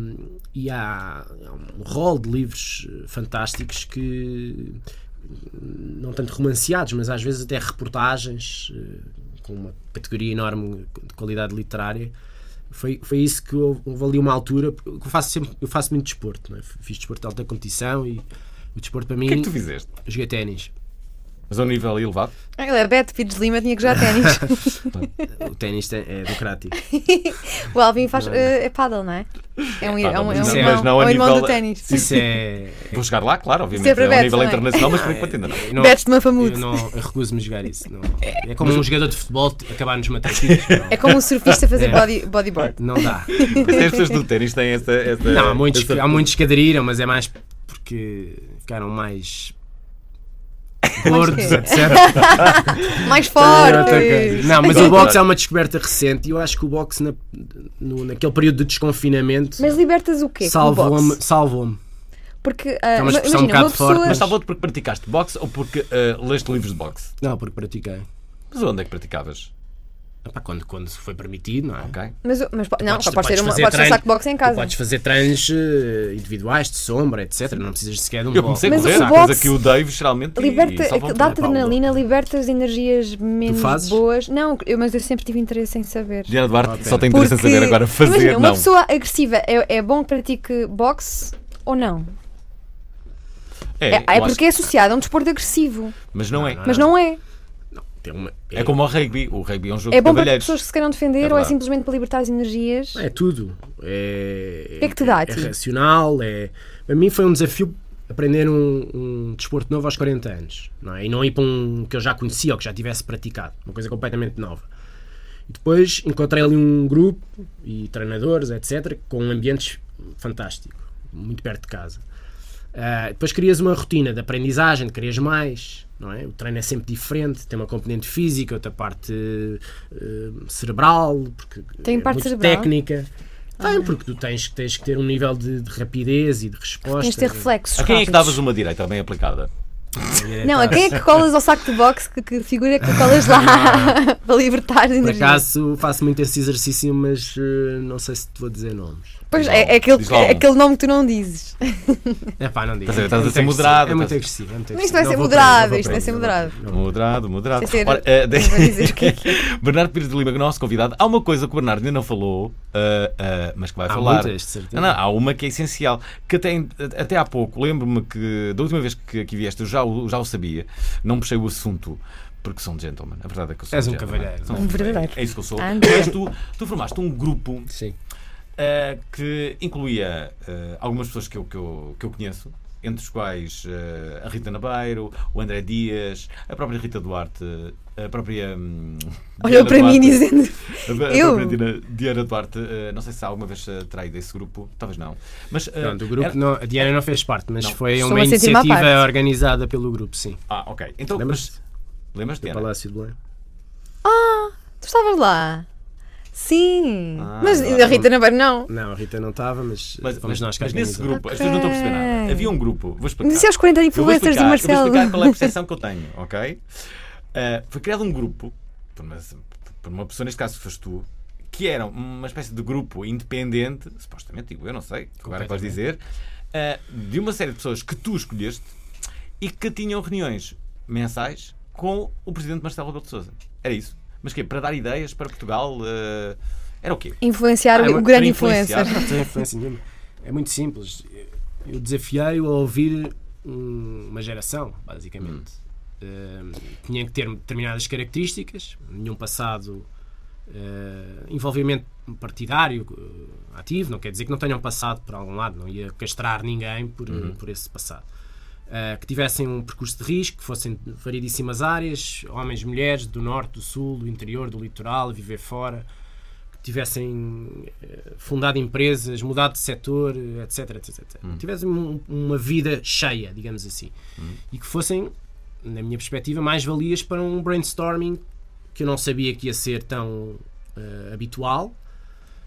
e há, há um rol de livros eh, fantásticos que não tanto romanceados, mas às vezes até reportagens eh, com uma categoria enorme de qualidade literária. Foi, foi isso que houve, houve ali uma altura. porque Eu faço, sempre, eu faço muito desporto, não é? fiz desporto de alta competição e o desporto para mim. O que é que tu fizeste? Joguei ténis. Mas a um nível elevado? Ele é Beto Pires de Lima, tinha que jogar ténis. O ténis tem- é democrático. o Alvin faz. eh, é paddle, não é? É um, é um, é um, mas não- irmão, mas não a é um irmão nível- do ténis. Isso é. Vou chegar lá, claro, obviamente. Sempre É um Beto nível também. internacional, mas por enquanto ainda não. Betos de Mafamude. Eu, não, eu recuso-me a jogar isso. Não. É como um jogador de futebol t- acabar nos matriz. É como um surfista fazer É. body, bodyboard. Não dá. Mas as pessoas do ténis têm essa. essa Não, há muitos, essa- há muitos que aderiram, mas é mais porque ficaram mais gordos, etc. Mais outra forte. coisa. Não, mas o boxe é uma descoberta recente e eu acho que o boxe, na, no- naquele período de desconfinamento, Mas libertas o quê? salvou-me. boxe? Salvou-me. Porque, ah, É uma expressão imagina, um bocado uma pessoa. forte, Mas salvou-te porque praticaste boxe ou porque ah, leste livros de boxe? Não, porque pratiquei. Mas onde é que praticavas? Epá, quando, quando foi permitido, não é? Ok. Mas, mas não, Podes- só pode ser podes uma, fazer um boxe em casa. Podes fazer treinos eh, individuais, de sombra, etc. Não precisas sequer de um Eu comecei a Mas correr, o coisa boxe que o Dave geralmente. Liberta, e dá-te adrenalina, liberta as energias menos boas. Não, eu, mas eu sempre tive interesse em saber. Diana Duarte só tem interesse em Porque, saber agora fazer, imagina, uma não. pessoa agressiva é, é bom que pratique boxe ou não? É, é acho porque é associado a um desporto agressivo. Mas não é. Mas não é. Tem uma- É como o rugby. O rugby é um jogo É de bom para pessoas que se queiram defender É ou é simplesmente para libertar as energias. É tudo. É, O que é que te dá É, ti? racional. É... Para mim foi um desafio aprender um, um desporto novo aos 40 anos. Não é? E não ir para um que eu já conhecia ou que já tivesse praticado. Uma coisa completamente nova. E depois encontrei ali um grupo e treinadores, etc., com ambientes fantástico, muito perto de casa. Ah, depois crias uma rotina de aprendizagem, querias mais, não é? O treino é sempre diferente, tem uma componente física, outra parte eh, cerebral, porque Tem é parte muito cerebral? técnica. Tem, porque tu tens, tens que ter um nível de, de rapidez e de resposta. Tens de ter reflexos. A quem é que davas uma direita bem aplicada? Não, a quem é que colas ao saco de boxe? Que, que figura é que colas lá para libertar Por energia? acaso faço muito esse exercício, mas eh, não sei se te vou dizer nomes. Pois é, é aquele, é aquele nome que tu não dizes. É pá, não digo. Estás a estás a muito ser moderado, É muito agressivo. É muito isto Não ser vou moderado, isto vai não ser vou prender, moderado. Moderado, moderado. Ser- Ora, eh, de- é Bernardo Pires de Lima, é nosso convidado. Há uma coisa que o Bernardo ainda não falou, ah, ah, mas que vai Há falar. muitas, de certeza. Não, não, há uma que é essencial. Que até, até há pouco, lembro-me que da última vez que aqui vieste, eu já, o- já o sabia. Não puxei o assunto. Porque sou um gentleman. A verdade é que eu sou És um gentleman. cavalheiro. Um verdadeiro. É isso que eu sou. Ah, Mas tu, tu formaste um grupo Sim. Uh, que incluía uh, algumas pessoas que eu, que eu, que eu conheço, entre os quais uh, a Rita Nabeiro, o André Dias, a própria Rita Duarte, a própria. hum, Olhou para mim dizendo. A, a Eu? própria Diana, Diana Duarte, uh, não sei se alguma vez a esse grupo, talvez não. Mas, uh, Pronto, o grupo era- não, a Diana não fez parte, mas Não. foi Estou-me uma iniciativa parte. organizada pelo grupo, sim. Ah, ok. Então, Lembras-te? Lembras-te, Do? Palácio de Belém. Tu estavas lá? Sim. Ah, mas agora- a Rita Nabeiro não. Não, a Rita não estava, mas, Mas, mas, nós que mas nesse grupo, as pessoas não estão a perceber nada. Havia um grupo, vou explicar. Disse aos 40 Eu vou influencers do eu Marcelo. vou explicar qual é a percepção que eu tenho, ok? Uh, foi criado um grupo, por uma, por uma pessoa, neste caso foste tu, que era uma espécie de grupo independente, supostamente, digo eu, não sei, agora é que vais dizer, uh, de uma série de pessoas que tu escolheste e que tinham reuniões mensais com o presidente Marcelo Rebelo de Sousa. Era isso. Mas que Para dar ideias para Portugal? eh, era o quê? Influenciar Ah, é o grande influencer. Não tem influência nenhuma. É muito simples. Eu desafiei-o a ouvir um- uma geração, basicamente. Eh, tinha que ter determinadas características, nenhum passado eh, envolvimento partidário eh, ativo, não quer dizer que não tenham passado por algum lado, não ia castrar ninguém por, eh, por esse passado. Eh, que tivessem um percurso de risco, que fossem de variedíssimas áreas, homens, mulheres, do norte, do sul, do interior, do litoral, viver fora, que tivessem eh, fundado empresas, mudado de setor, etc, etc, etc. Tivessem um- uma vida cheia, digamos assim. E que fossem, na minha perspectiva, mais valias para um brainstorming que eu não sabia que ia ser tão eh, habitual.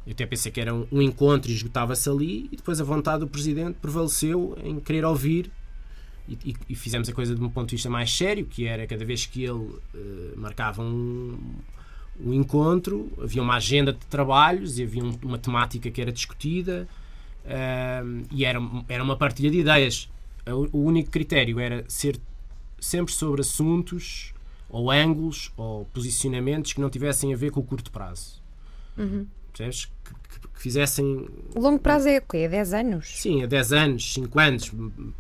Eu até pensei que era um, um encontro e esgotava-se ali, e depois a vontade do presidente prevaleceu em querer ouvir. E, e- e fizemos a coisa de um ponto de vista mais sério, que era cada vez que ele eh, marcava um, um encontro, havia uma agenda de trabalhos e havia um- uma temática que era discutida ahm, e era, era uma partilha de ideias. O, o único critério era ser sempre sobre assuntos ou ângulos ou posicionamentos que não tivessem a ver com o curto prazo. Percebes? Que, fizessem O longo prazo é o quê? É 10 anos? Sim, há 10 anos, 5 anos,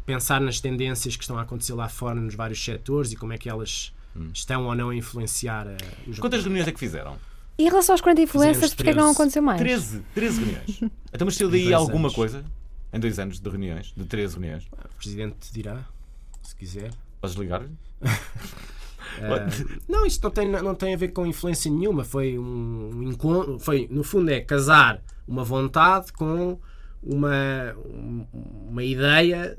pensar nas tendências que estão a acontecer lá fora nos vários setores e como é que elas estão ou não a influenciar eh, os Quantas reuniões é que fizeram? E em relação aos 40 influencers, porque é que não 13. aconteceu mais? 13, 13 reuniões. Então, mas saiu daí alguma anos. coisa? Em dois anos de reuniões? De 13 reuniões? O Presidente dirá, se quiser. Podes ligar? Eh, não, isto não tem, não tem a ver com influência nenhuma. Foi um encontro. Foi, no fundo, é casar uma vontade com uma, um- uma ideia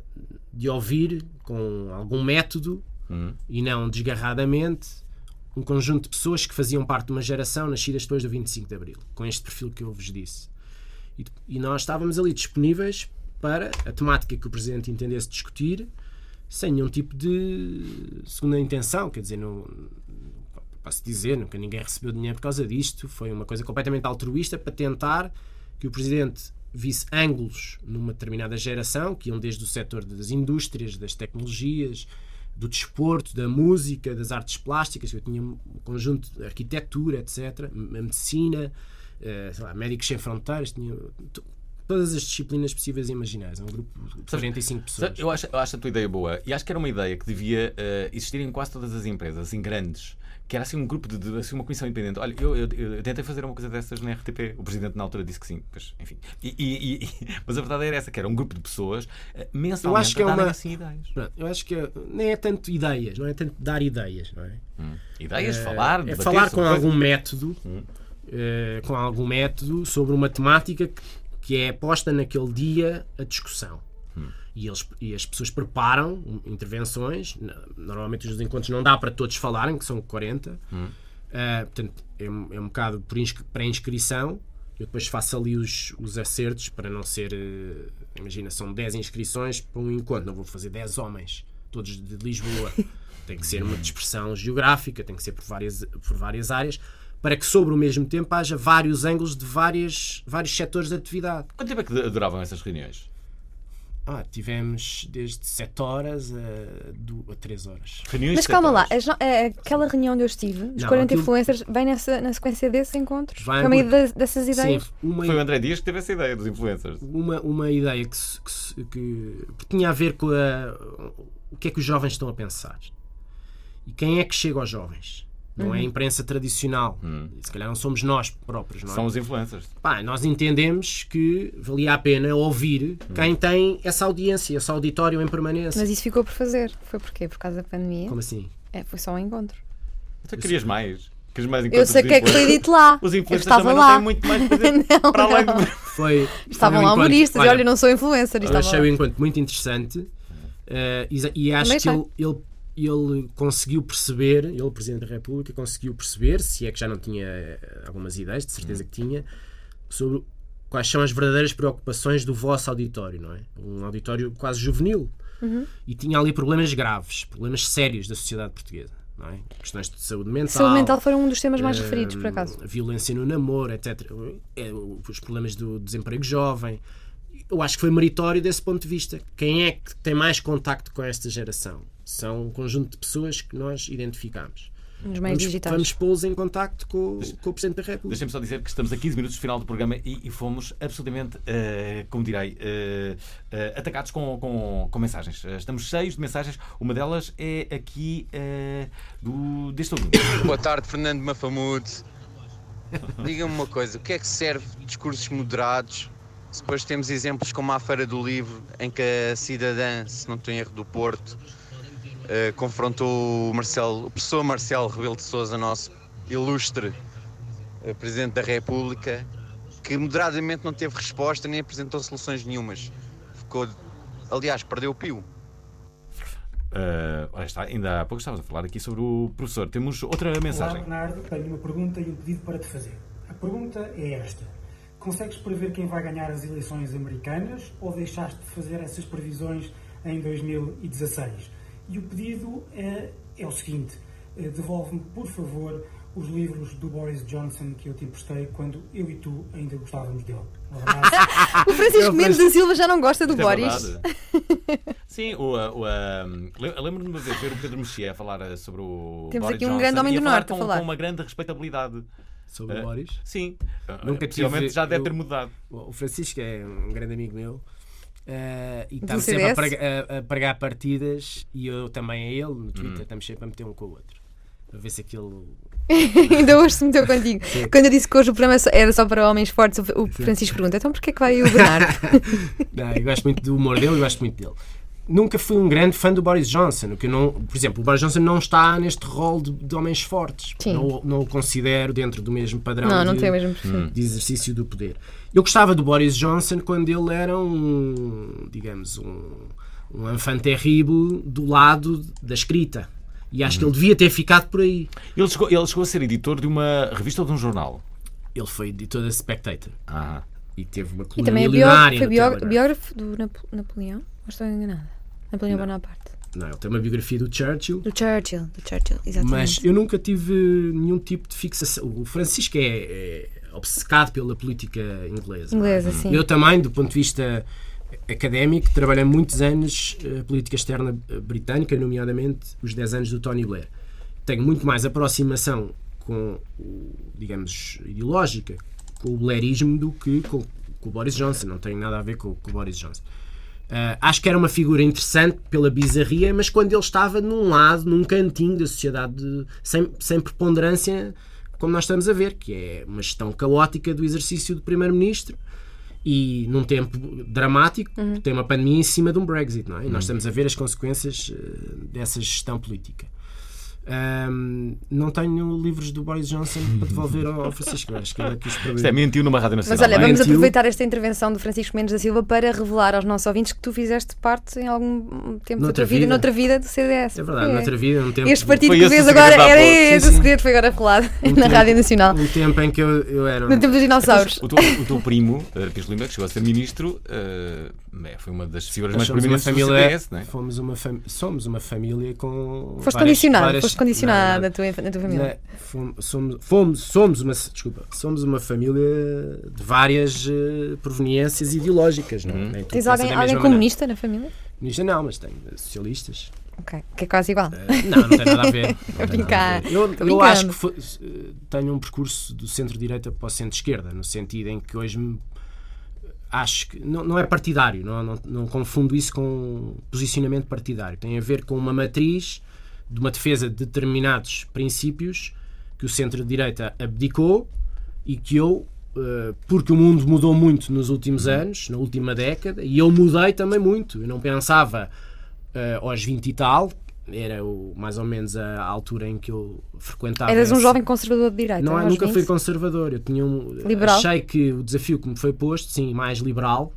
de ouvir com algum método Hum. e não desgarradamente um conjunto de pessoas que faziam parte de uma geração nascidas depois do 25 de Abril, com este perfil que eu vos disse. E, e nós estávamos ali disponíveis para a temática que o Presidente entendesse discutir, sem nenhum tipo de segunda intenção, quer dizer, não, posso dizer, nunca ninguém recebeu dinheiro por causa disto, foi uma coisa completamente altruísta para tentar que o Presidente visse ângulos numa determinada geração, que iam desde o setor das indústrias, das tecnologias, do desporto, da música, das artes plásticas, que eu tinha um conjunto de arquitetura, etc., a medicina, eh, sei lá, Médicos Sem Fronteiras, tinha todas as disciplinas possíveis e imaginárias. É um grupo de 45 pessoas. Eu acho, eu acho a tua ideia boa e acho que era uma ideia que devia eh, existir em quase todas as empresas, assim, grandes. Que era assim um grupo de, de- assim, uma comissão independente. Olha, eu, eu- eu tentei fazer uma coisa dessas na RTP. O presidente na altura disse que sim, mas enfim. E- e- e- mas a verdade era essa, que era um grupo de pessoas eh, mensalmente Eu acho que é uma- assim ideias. Pronto, eu acho que é- nem é tanto ideias, não é tanto dar ideias, não é? Ideias, É- falar, é falar com algum método eh, com algum método sobre uma temática que, que é posta naquele dia a discussão. E, eles, e as pessoas preparam intervenções. Normalmente os encontros não dá para todos falarem que são 40 Eh, portanto é, um- é um bocado por inscri- pré-inscrição. Eu depois faço ali os, os acertos para não ser eh, imagina, são 10 inscrições para um encontro, não vou fazer 10 homens todos de Lisboa. Tem que ser uma dispersão geográfica, tem que ser por várias, por várias áreas, para que sobre o mesmo tempo haja vários ângulos de várias, vários setores de atividade. Quanto tempo é que duravam essas reuniões? Ah, tivemos desde 7 horas a, a 3 horas. Reuniões Mas calma lá, horas. as no- é, aquela reunião onde eu estive, os Não, 40 aquilo- influencers, vem nessa, na sequência desses encontros? Vai Foi meio por- das- dessas ideias? Sim, uma, Foi o André Dias que teve essa ideia dos influencers. uma, uma ideia que, que, que- que tinha a ver com a- o que é que os jovens estão a pensar. E quem é que chega aos jovens? Não é a imprensa tradicional. Se calhar não somos nós próprios, não é? São os influencers. Pá, nós entendemos que valia a pena ouvir quem tem essa audiência, esse auditório em permanência. Mas isso ficou por fazer. Foi porquê? Por causa da pandemia? Como assim? É, foi só um encontro. Então querias mais? Querias mais Eu encontros sei o de que é que foi dito lá. Os Eu influencers estava também lá. não têm muito mais para Não, para além não. de... Foi, Estavam foi um lá humoristas. olha, Olha, eu não sou influencer. Eu achei lá. o encontro muito interessante eh, e, e acho Também que ele, achei. ele, ele conseguiu perceber, ele, o Presidente da República, conseguiu perceber, se é que já não tinha eh, algumas ideias, de certeza que tinha, sobre quais são as verdadeiras preocupações do vosso auditório, não é? Um auditório quase juvenil. Uhum. E tinha ali problemas graves, problemas sérios da sociedade portuguesa, não é? Questões de saúde mental. Saúde mental foram um dos temas mais eh, referidos, por acaso. a violência no namoro, etc. É, os problemas do desemprego jovem. Eu acho que foi meritório desse ponto de vista. Quem é que tem mais contacto com esta geração? São um conjunto de pessoas que nós identificamos. Nos meios vamos, digitais. vamos pô-los em contacto com, com o Presidente da República. Deixem-me só dizer que estamos a 15 minutos do final do programa e, e fomos absolutamente, eh, como direi, eh, eh, atacados com, com, com mensagens. Estamos cheios de mensagens. Uma delas é aqui do, deste ouvinte. Boa tarde, Fernando Mafamude. Diga-me uma coisa, o que é que serve discursos moderados se depois temos exemplos como a Feira do Livro, em que a cidadã, se não estou em erro do Porto, eh, confrontou o, Marcelo, o professor Marcelo Rebelo de Sousa, nosso ilustre eh, Presidente da República, que moderadamente não teve resposta nem apresentou soluções nenhumas. Ficou, aliás, perdeu o pio. Ora está, ainda há pouco estávamos a falar aqui sobre o professor. Temos outra mensagem. Olá, Bernardo. Tenho uma pergunta e um pedido para te fazer. A pergunta é esta. Consegues prever quem vai ganhar as eleições americanas ou deixaste de fazer essas previsões em 2016? E o pedido é, é o seguinte. eh, Devolve-me, por favor, os livros do Boris Johnson que eu te emprestei quando eu e tu ainda gostávamos dele. O Francisco Eu Mendes da Silva já não gosta do Isto é Boris. verdade. Sim, o, o, um, lembro-me de uma vez ver o Pedro Mexia a falar eh, sobre o. Temos Boris aqui um Johnson grande homem do Norte a com, falar. com uma grande respeitabilidade. Sobre Eh, o Boris. Sim, Nunca possivelmente tive- já deve eu- ter mudado. O Francisco é um grande amigo meu. Eh, e Do estamos sempre a, CDS? prega- a- a pregar partidas e eu também a ele no Hum. Twitter estamos sempre a meter um com o outro a ver se aquilo Ainda hoje se meteu contigo. Quando eu disse que hoje o programa era só para homens fortes, o Francisco pergunta: então porquê é que vai o Bernardo? Não, eu gosto muito do humor dele e gosto muito dele. Nunca fui um grande fã do Boris Johnson. Que eu não, por exemplo, o Boris Johnson não está neste rol de, de homens fortes. Sim. Não, não o considero dentro do mesmo padrão Não, não de, tem o mesmo perfil. de exercício do poder. Eu gostava do Boris Johnson quando ele era um, digamos, um, um enfant terrible do lado da escrita. E acho que ele devia ter ficado por aí. Ele chegou, ele chegou a ser editor de uma revista ou de um jornal. Ele foi editor da Spectator Ah. e teve uma E coluna também é milionária biógrafo, foi no bió- Telegraph. biógrafo do Napo- Napoleão? Ou estou enganada? Napoleão Bonaparte. Não, ele tem uma biografia do Churchill. Do Churchill, do Churchill, exatamente. Mas eu nunca tive nenhum tipo de fixação. O Francisco é, é obcecado pela política inglesa. Inglesa, sim. Eu também, do ponto de vista académico, trabalhei muitos anos a política externa eh, britânica, nomeadamente os 10 anos do Tony Blair. Tenho muito mais aproximação com, o, digamos, ideológica com o Blairismo do que com, com o Boris Johnson. Não tem nada a ver com, com o Boris Johnson. Ah, acho que era uma figura interessante pela bizarria, mas quando ele estava num lado, num cantinho da sociedade, sem, sem preponderância, como nós estamos a ver, que é uma gestão caótica do exercício do Primeiro-Ministro e num tempo dramático, Uhum. tem uma pandemia em cima de um Brexit, não é? E nós estamos a ver as consequências eh, dessa gestão política. Ahm, não tenho livros do Boris Johnson para devolver ao Francisco. Acho que é Isto é mentiu numa rádio nacional. Mas olha, é? vamos Mentiu. aproveitar esta intervenção do Francisco Mendes da Silva para revelar aos nossos ouvintes que tu fizeste parte em algum tempo da Noutra tua vida, vida. noutra vida do CDS. É verdade, É. noutra vida, num tempo Este partido Foi que vês agora era esse, o segredo foi agora revelado na tempo- Rádio Nacional. Um tempo em que eu, eu era. No tempo dos dinossauros. O teu, o teu primo, uh, Pires Lima, que chegou a ser ministro, eh, é, foi uma das figuras mais Nós prominentes do família, CDS, não é? fomos uma fam- somos uma família com. Foste várias- condicionado, várias- foste condicionado Não, na tua, na tua não, família. não, fomos, somos, fomos, somos uma, desculpa, somos uma família de várias eh, proveniências ideológicas, não? é? Tudo Tens alguém, alguém comunista na família? Comunista não, mas tenho socialistas. Ok, que é quase igual. Eh, não, não tem nada a ver. Não tem nada a brincar. ver. Eu, eu acho que foi- eh, tenho um percurso do centro-direita para o centro-esquerda, no sentido em que hoje me acho que não, não é partidário, não, não, não confundo isso com posicionamento partidário. Tem a ver com uma matriz de uma defesa de determinados princípios que o centro-direita abdicou e que eu, eh, porque o mundo mudou muito nos últimos anos, na última década, e eu mudei também muito. Eu não pensava eh, aos 20 e tal, era o- mais ou menos a altura em que eu frequentava. Eras um jovem conservador de direita. não, eu aos nunca 20? fui conservador. Eu tinha um, Liberal? achei que o desafio que me foi posto, sim, mais liberal,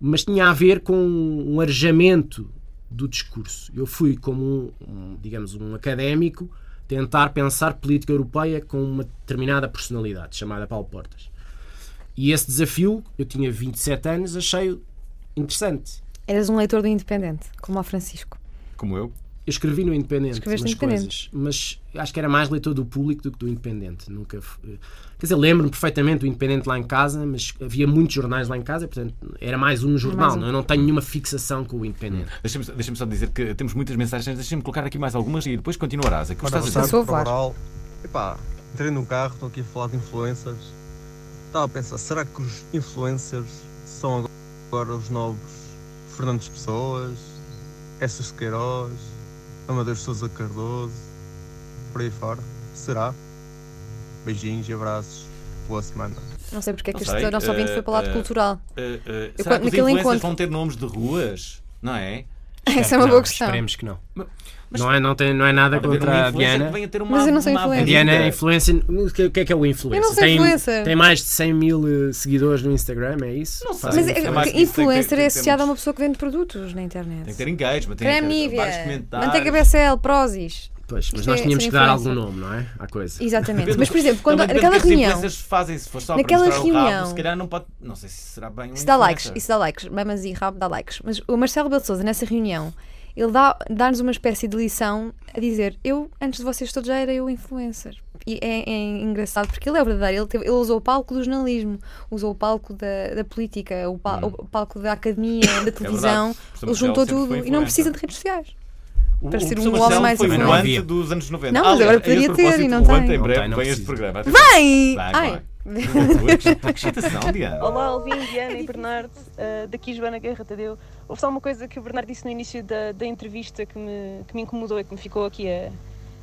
mas tinha a ver com um arejamento do discurso. Eu fui como um, um, digamos, um académico tentar pensar política europeia com uma determinada personalidade, chamada Paulo Portas. E esse desafio, eu tinha 27 anos, achei interessante. Eras um leitor do Independente, como o Francisco. Como eu. Eu escrevi no Independente Escreveste umas no Independente. coisas, mas acho que era mais leitor do público do que do Independente. Nunca, f- quer dizer, lembro-me perfeitamente do Independente lá em casa, mas havia muitos jornais lá em casa, portanto era mais um jornal. Mais um. não? Eu não tenho nenhuma fixação com o Independente. Deixa-me deixa só dizer que temos muitas mensagens, deixa-me colocar aqui mais algumas e depois continuarás. É que Manda estás a mensagem dizer. Oral. Epá, entrei no carro, estou aqui a falar de influencers. Estava a pensar, será que os influencers são agora os novos Fernandes Pessoas, Essas Queiroz, Amadeu Sousa Cardoso, por aí fora? Será? Beijinhos e abraços. Boa semana. Não sei porque é que Não este nosso ouvinte eh, foi para o lado eh, cultural. Uh, uh, Eu será que os naquele influencers encontro- vão ter nomes de ruas? Não é? Essa é uma Não, boa questão. Esperemos que não. Mas- não, é, não, tem, não é nada contra a Diana. que venha ter uma, Mas eu não sou influencer. A. Diana é influencer. O que, o que é que é o influencer? Eu não sou tem, influencer. tem mais de 100 mil eh, seguidores no Instagram, é isso? Não sei. Faz Mas é- é influencer. é associado a uma pessoa que vende produtos na internet. Tem que ter engagement, tem Creme que ter Nivea, vários comentários. manteiga BCL, Prozis. Pois, mas Isto nós é tínhamos que dar algum nome, não é? À coisa. Exatamente. Mas, por exemplo, quando, Também depende naquela do que que reunião, As influencers fazem, se for só Naquela para mostrar o rabo, reunião- se calhar não pode. Não sei se será bem isso dá likes, influencer. isso dá likes, mamas e rabo dá likes. Mas o Marcelo Belo de Souza, nessa reunião, ele dá- dá-nos uma espécie de lição a dizer: Eu, antes de vocês todos, já era eu influencer. E é, é engraçado porque ele é verdadeiro. Ele, teve- ele usou o palco do jornalismo, usou o palco da, da política, o, pal- o palco da academia, da televisão. Hum. É. Professor ele juntou tudo e não influencer. precisa de redes sociais. O, para o ser um homem mais foi influente. o Não ante havia. dos anos 90. Não, mas agora poderia ter e não tem. em breve não vem este programa. Vem! Vai, Ai! vai. Que excitação, Diana. Olá, Alvin, Diana e Bernardo, uh, daqui Joana Guerra Tadeu. Houve só uma coisa que o Bernardo disse no início da, da entrevista que me, que me incomodou e que me ficou aqui a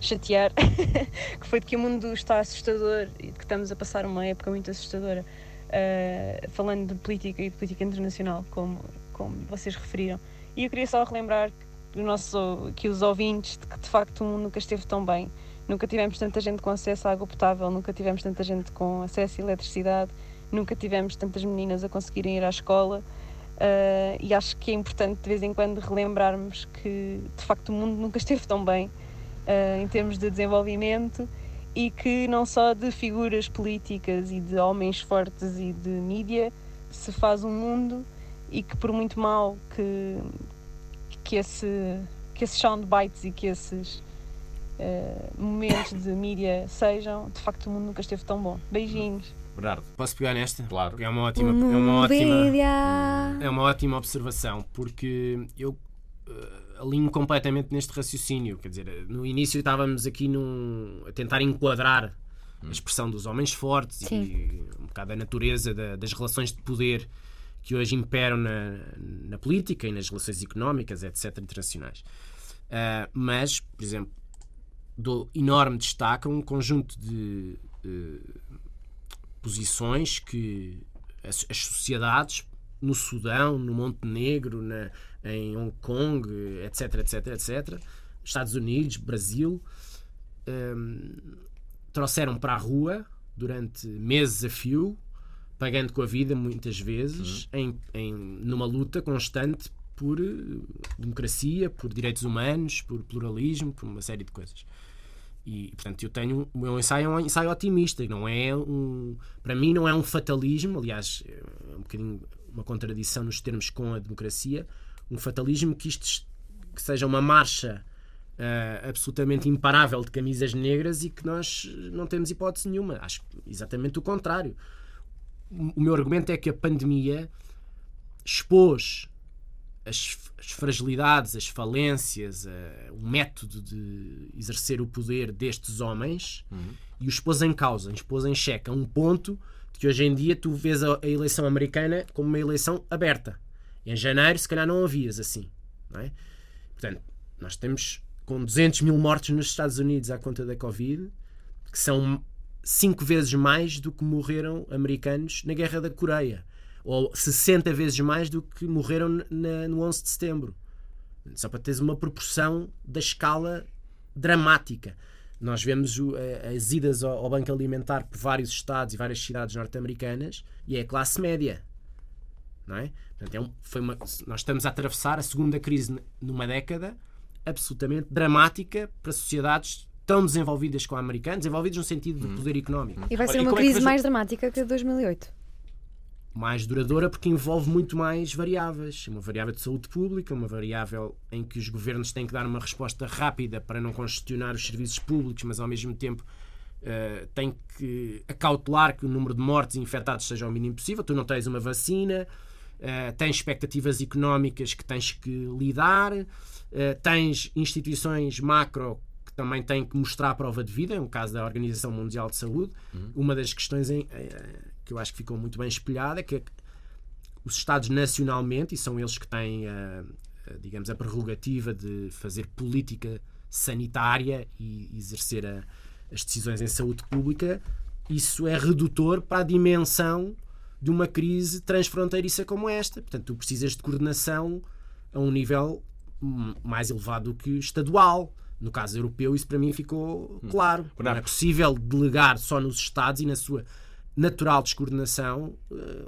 chatear, que foi de que o mundo está assustador e de que estamos a passar uma época muito assustadora, uh, falando de política e de política internacional, como, como vocês referiram. E eu queria só relembrar que, o nosso, que os ouvintes de que de facto o mundo nunca esteve tão bem. Nunca tivemos tanta gente com acesso à água potável, nunca tivemos tanta gente com acesso à eletricidade, nunca tivemos tantas meninas a conseguirem ir à escola. Uh, e acho que é importante de vez em quando relembrarmos que de facto o mundo nunca esteve tão bem uh, em termos de desenvolvimento e que não só de figuras políticas e de homens fortes e de mídia se faz um mundo e que por muito mal que, que, esse, que esses soundbites e que esses uh, momentos de mídia sejam, de facto o mundo nunca esteve tão bom. Beijinhos. Bernardo, Posso pegar nesta? claro. É uma ótima, é uma ótima, é uma ótima observação, porque eu eh, alinho completamente neste raciocínio. Quer dizer, no início estávamos aqui num, a tentar enquadrar a expressão dos homens fortes Sim. e um bocado a natureza da- das relações de poder que hoje imperam na, na política e nas relações económicas, etc., internacionais. Ah, mas, por exemplo, dou enorme destaque a um conjunto de eh, posições que as, as sociedades no Sudão, no Montenegro, na, em Hong Kong, etc, etc, etc, Estados Unidos, Brasil, hum, trouxeram para a rua durante meses a fio, pagando com a vida muitas vezes, em, em, numa luta constante por eh, democracia, por direitos humanos, por pluralismo, por uma série de coisas. E, portanto, eu tenho o meu ensaio é um ensaio otimista, não é um, para mim não é um fatalismo, aliás, é um bocadinho uma contradição nos termos com a democracia, um fatalismo que isto que seja uma marcha ah, absolutamente imparável de camisas negras e que nós não temos hipótese nenhuma. Acho exatamente o contrário. O meu argumento é que a pandemia expôs as, as fragilidades, as falências, eh, o método de exercer o poder destes homens e os pôs em causa, os pôs em xeque, a um ponto de que hoje em dia tu vês a, a eleição americana como uma eleição aberta. Em janeiro, se calhar, não havias assim. Não é? Portanto, nós temos com 200 mil mortos nos Estados Unidos à conta da Covid, que são cinco vezes mais do que morreram americanos na Guerra da Coreia ou 60 vezes mais do que morreram na- no 11 de setembro. Só para teres uma proporção da escala dramática. Nós vemos o- as idas ao, ao Banco Alimentar por vários estados e várias cidades norte-americanas e é a classe média. Não é? Portanto, é um- foi uma- nós estamos a atravessar a segunda crise numa década absolutamente dramática para sociedades tão desenvolvidas como a americana, desenvolvidas no sentido de poder económico. E vai ser Olha, uma é que crise o- mais dramática que a de 2008. mais duradoura porque envolve muito mais variáveis. Uma variável de saúde pública, uma variável em que os governos têm que dar uma resposta rápida para não congestionar os serviços públicos, mas ao mesmo tempo uh, têm que acautelar que o número de mortes e infectados seja o mínimo possível. Tu não tens uma vacina, uh, tens expectativas económicas que tens que lidar, uh, tens instituições macro também têm que mostrar a prova de vida, é um caso da Organização Mundial de Saúde. Uhum. Uma das questões em, que eu acho que ficou muito bem espelhada é que os Estados nacionalmente, e são eles que têm, a, a, digamos, a prerrogativa de fazer política sanitária e exercer a, as decisões em saúde pública, isso é redutor para a dimensão de uma crise transfronteiriça como esta. Portanto, tu precisas de coordenação a um nível mais elevado do que estadual. No caso europeu, isso para mim ficou claro. Não é possível delegar só nos Estados e na sua natural descoordenação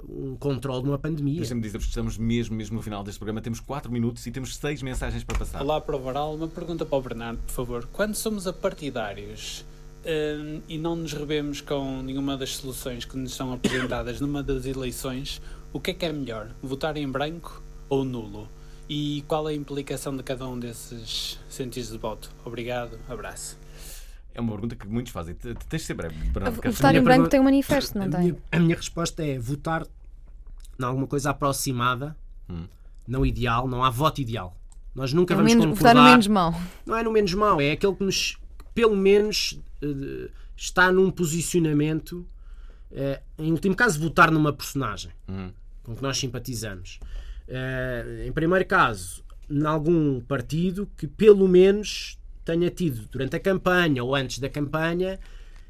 um controle de uma pandemia. Deixa-me dizer-vos que estamos mesmo, mesmo no final deste programa. Temos 4 minutos e temos 6 mensagens para passar. Olá, para o Varal. Uma pergunta para o Bernardo, por favor. Quando somos apartidários um, e não nos rebemos com nenhuma das soluções que nos são apresentadas numa das eleições, o que é que é melhor? Votar em branco ou nulo? E qual é a implicação de cada um desses sentidos de voto? Obrigado, abraço. É uma pergunta que muitos fazem. Tens de ser breve, Bernardo. Votar em branco tem um manifesto, não a tem? Minha, a minha resposta é votar em alguma coisa aproximada, hum. não ideal, não há voto ideal. Nós nunca é vamos menos, concordar... Votar no menos mau. Não é no menos mau, é aquele que nos, pelo menos, uh, está num posicionamento, uh, em último caso, votar numa personagem hum. com que nós simpatizamos. Uh, em primeiro caso, em algum partido que pelo menos tenha tido durante a campanha ou antes da campanha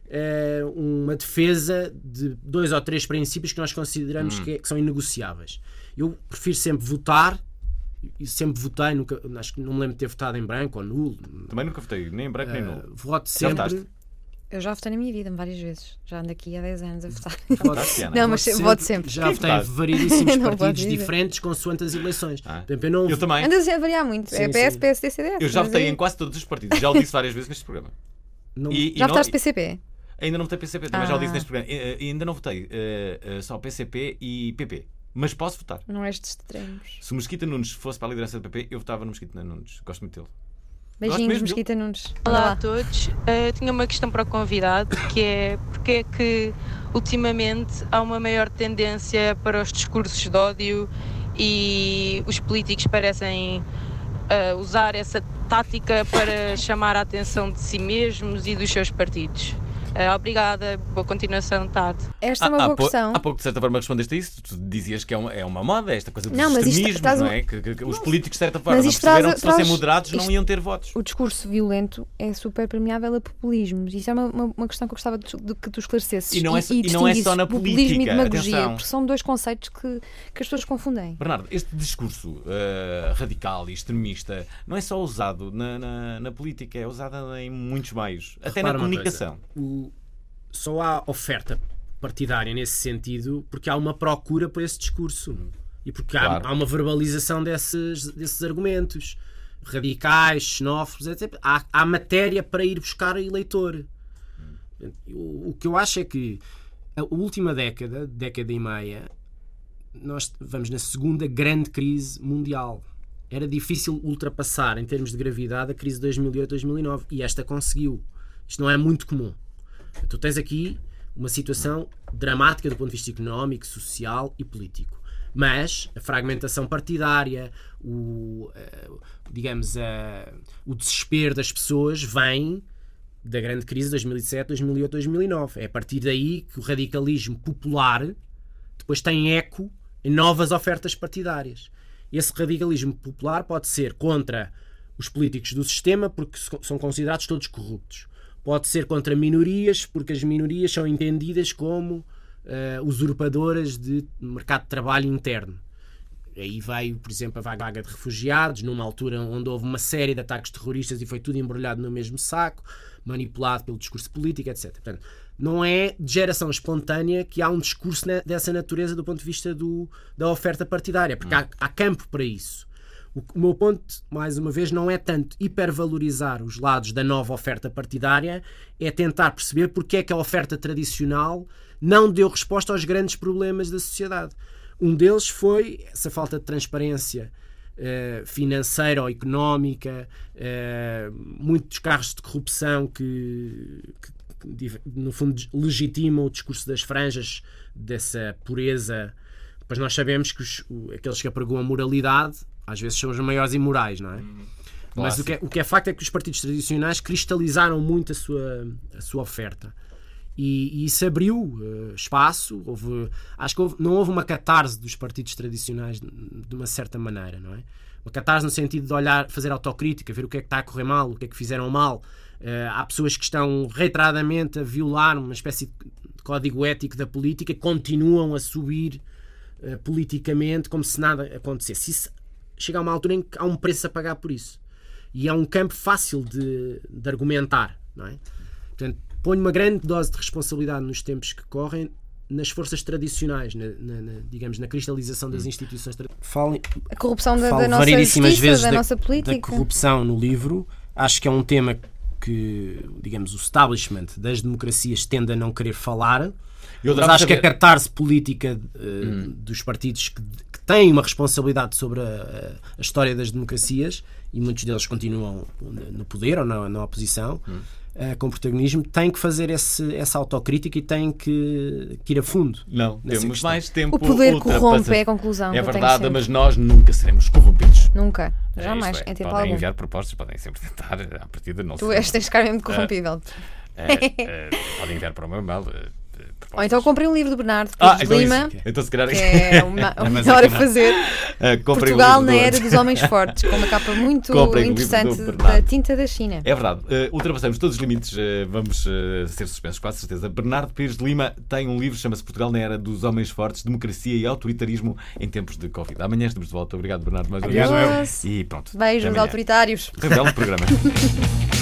uh, uma defesa de dois ou três princípios que nós consideramos Hum. que, é- que são inegociáveis. Eu prefiro sempre votar e sempre votei, nunca, acho que não me lembro de ter votado em branco ou nulo. Também nunca votei, nem em branco nem Uh, nulo. Voto Já sempre. Votaste? Eu já votei na minha vida várias vezes. Já ando aqui há 10 anos a votar. Voto- Não, mas voto voto sempre. Já votei em variedíssimos partidos diferentes consoante as eleições. Ah. Eu, não... Eu também. Andas a variar muito. é Sim, PS, sim. PSD, CDS. Eu já mas votei aí- em quase todos os partidos. Já o disse várias vezes neste programa. Não- E- e Já não- votaste PCP? Ainda não votei PCP, também já o disse Ah. neste programa. E, e ainda não votei eh, eh, só PCP e PP. Mas posso votar. Não és de extremos. Se o Mesquita Nunes fosse para a liderança do PP, eu votava no Mesquita Nunes. Gosto muito dele. Beijinhos. Mesquita Nunes. Olá a todos. Eu tinha uma questão para o convidado, que é porque é que ultimamente há uma maior tendência para os discursos de ódio e os políticos parecem eh, usar essa tática para chamar a atenção de si mesmos e dos seus partidos. Eh, obrigada, boa continuação, tarde. Esta é uma há, boa pou- questão. há pouco, de certa forma, respondeste a isso. Tu dizias que é uma, é uma moda, esta coisa dos Não, mas isto extremismos, traz não é? Que, que- que os políticos, de certa forma, Mas não perceberam traz- que se fossem moderados não isto- iam ter votos. O discurso violento é super permeável a populismos. Isso é uma, uma, uma questão que eu gostava de, de que tu esclarecesses. E não é só- e não é só na Populismo e política, demagogia, atenção. porque são dois conceitos que, que as pessoas confundem. Bernardo, este discurso eh, radical e extremista não é só usado na, na, na política, é usado em muitos meios, até na Repara uma comunicação. coisa, o- só há oferta partidária nesse sentido porque há uma procura por esse discurso e porque há- Claro. há, uma verbalização desses, desses argumentos radicais, xenófobos, etc. Há, há matéria para ir buscar eleitor. O, o que eu acho é que a última década, década e meia, nós vamos na segunda grande crise mundial. Era difícil ultrapassar, em termos de gravidade, a crise de 2008-2009 e esta conseguiu. Isto não é muito comum. Tu tens aqui uma situação dramática do ponto de vista económico, social e político. Mas a fragmentação partidária, o, eh, digamos, eh, o desespero das pessoas vem da grande crise de 2007, 2008, 2009. É a partir daí que o radicalismo popular depois tem eco em novas ofertas partidárias. Esse radicalismo popular pode ser contra os políticos do sistema, porque são considerados todos corruptos. Pode ser contra minorias, porque as minorias são entendidas como eh, usurpadoras de mercado de trabalho interno. Aí veio, por exemplo, a vaga de refugiados, numa altura onde houve uma série de ataques terroristas e foi tudo embrulhado no mesmo saco, manipulado pelo discurso político, etc. Portanto, não é de geração espontânea que há um discurso dessa natureza do ponto de vista do- da oferta partidária, porque há, há campo para isso. O, o meu ponto, mais uma vez, não é tanto hipervalorizar os lados da nova oferta partidária, é tentar perceber porque é que a oferta tradicional não deu resposta aos grandes problemas da sociedade. Um deles foi essa falta de transparência eh, financeira ou económica, eh, muitos carros de corrupção que, que, que, no fundo, legitimam o discurso das franjas, dessa pureza. Pois nós sabemos que os, aqueles que apregoam a moralidade às vezes são os maiores imorais, não é? Mas o que, é, o que é facto é que os partidos tradicionais cristalizaram muito a sua, a sua oferta. E, e isso abriu eh, espaço. Houve, acho que houve- não houve uma catarse dos partidos tradicionais de, de uma certa maneira, não é? Uma catarse no sentido de olhar, fazer autocrítica, ver o que é que está a correr mal, o que é que fizeram mal. Eh, há pessoas que estão reiteradamente a violar uma espécie de código ético da política e continuam a subir eh, politicamente como se nada acontecesse. Isso chega a uma altura em que há um preço a pagar por isso. E é um campo fácil de, de argumentar, não é? Portanto, ponho uma grande dose de responsabilidade nos tempos que correm nas forças tradicionais, na, na- na- digamos, na cristalização das instituições tradicionais. A corrupção da, falo da nossa justiça, vezes da, da, nossa política. da corrupção no livro. Acho que é um tema que, digamos, o establishment das democracias tende a não querer falar. Eu Mas acho que a saber- catarse política eh, dos partidos que, que têm uma responsabilidade sobre a, a história das democracias e muitos deles continuam no poder ou na, na oposição eh, com protagonismo, têm que fazer esse, essa autocrítica e têm que, que ir a fundo. Não, temos questão. mais tempo. O poder corrompe, é a conclusão É verdade, mas nós nunca seremos corrompidos. Nunca. É Jamais, é. em tempo podem algum. enviar propostas, podem sempre tentar, à partida não Tu és, tens cara mesmo de Ah, corrompível. é, é, podem enviar para o meu e-mail. Ou então comprei um livro do Bernardo Ah, Pires então de Lima. isso. Então se calhar- que é uma, o É mais melhor a não. fazer. Ah, o Portugal livro na era dos homens fortes, com uma capa muito Comprei interessante Bernardo. da tinta da China. É verdade, eh, ultrapassamos todos os limites, eh, vamos ser suspensos, com certeza. Bernardo Pires de Lima tem um livro, chama-se Portugal na Era dos Homens Fortes, Democracia e Autoritarismo em Tempos de Covid. Amanhã estamos de volta. Obrigado, Bernardo, mais uma vez. E pronto. Beijos, autoritários. Revela o programa.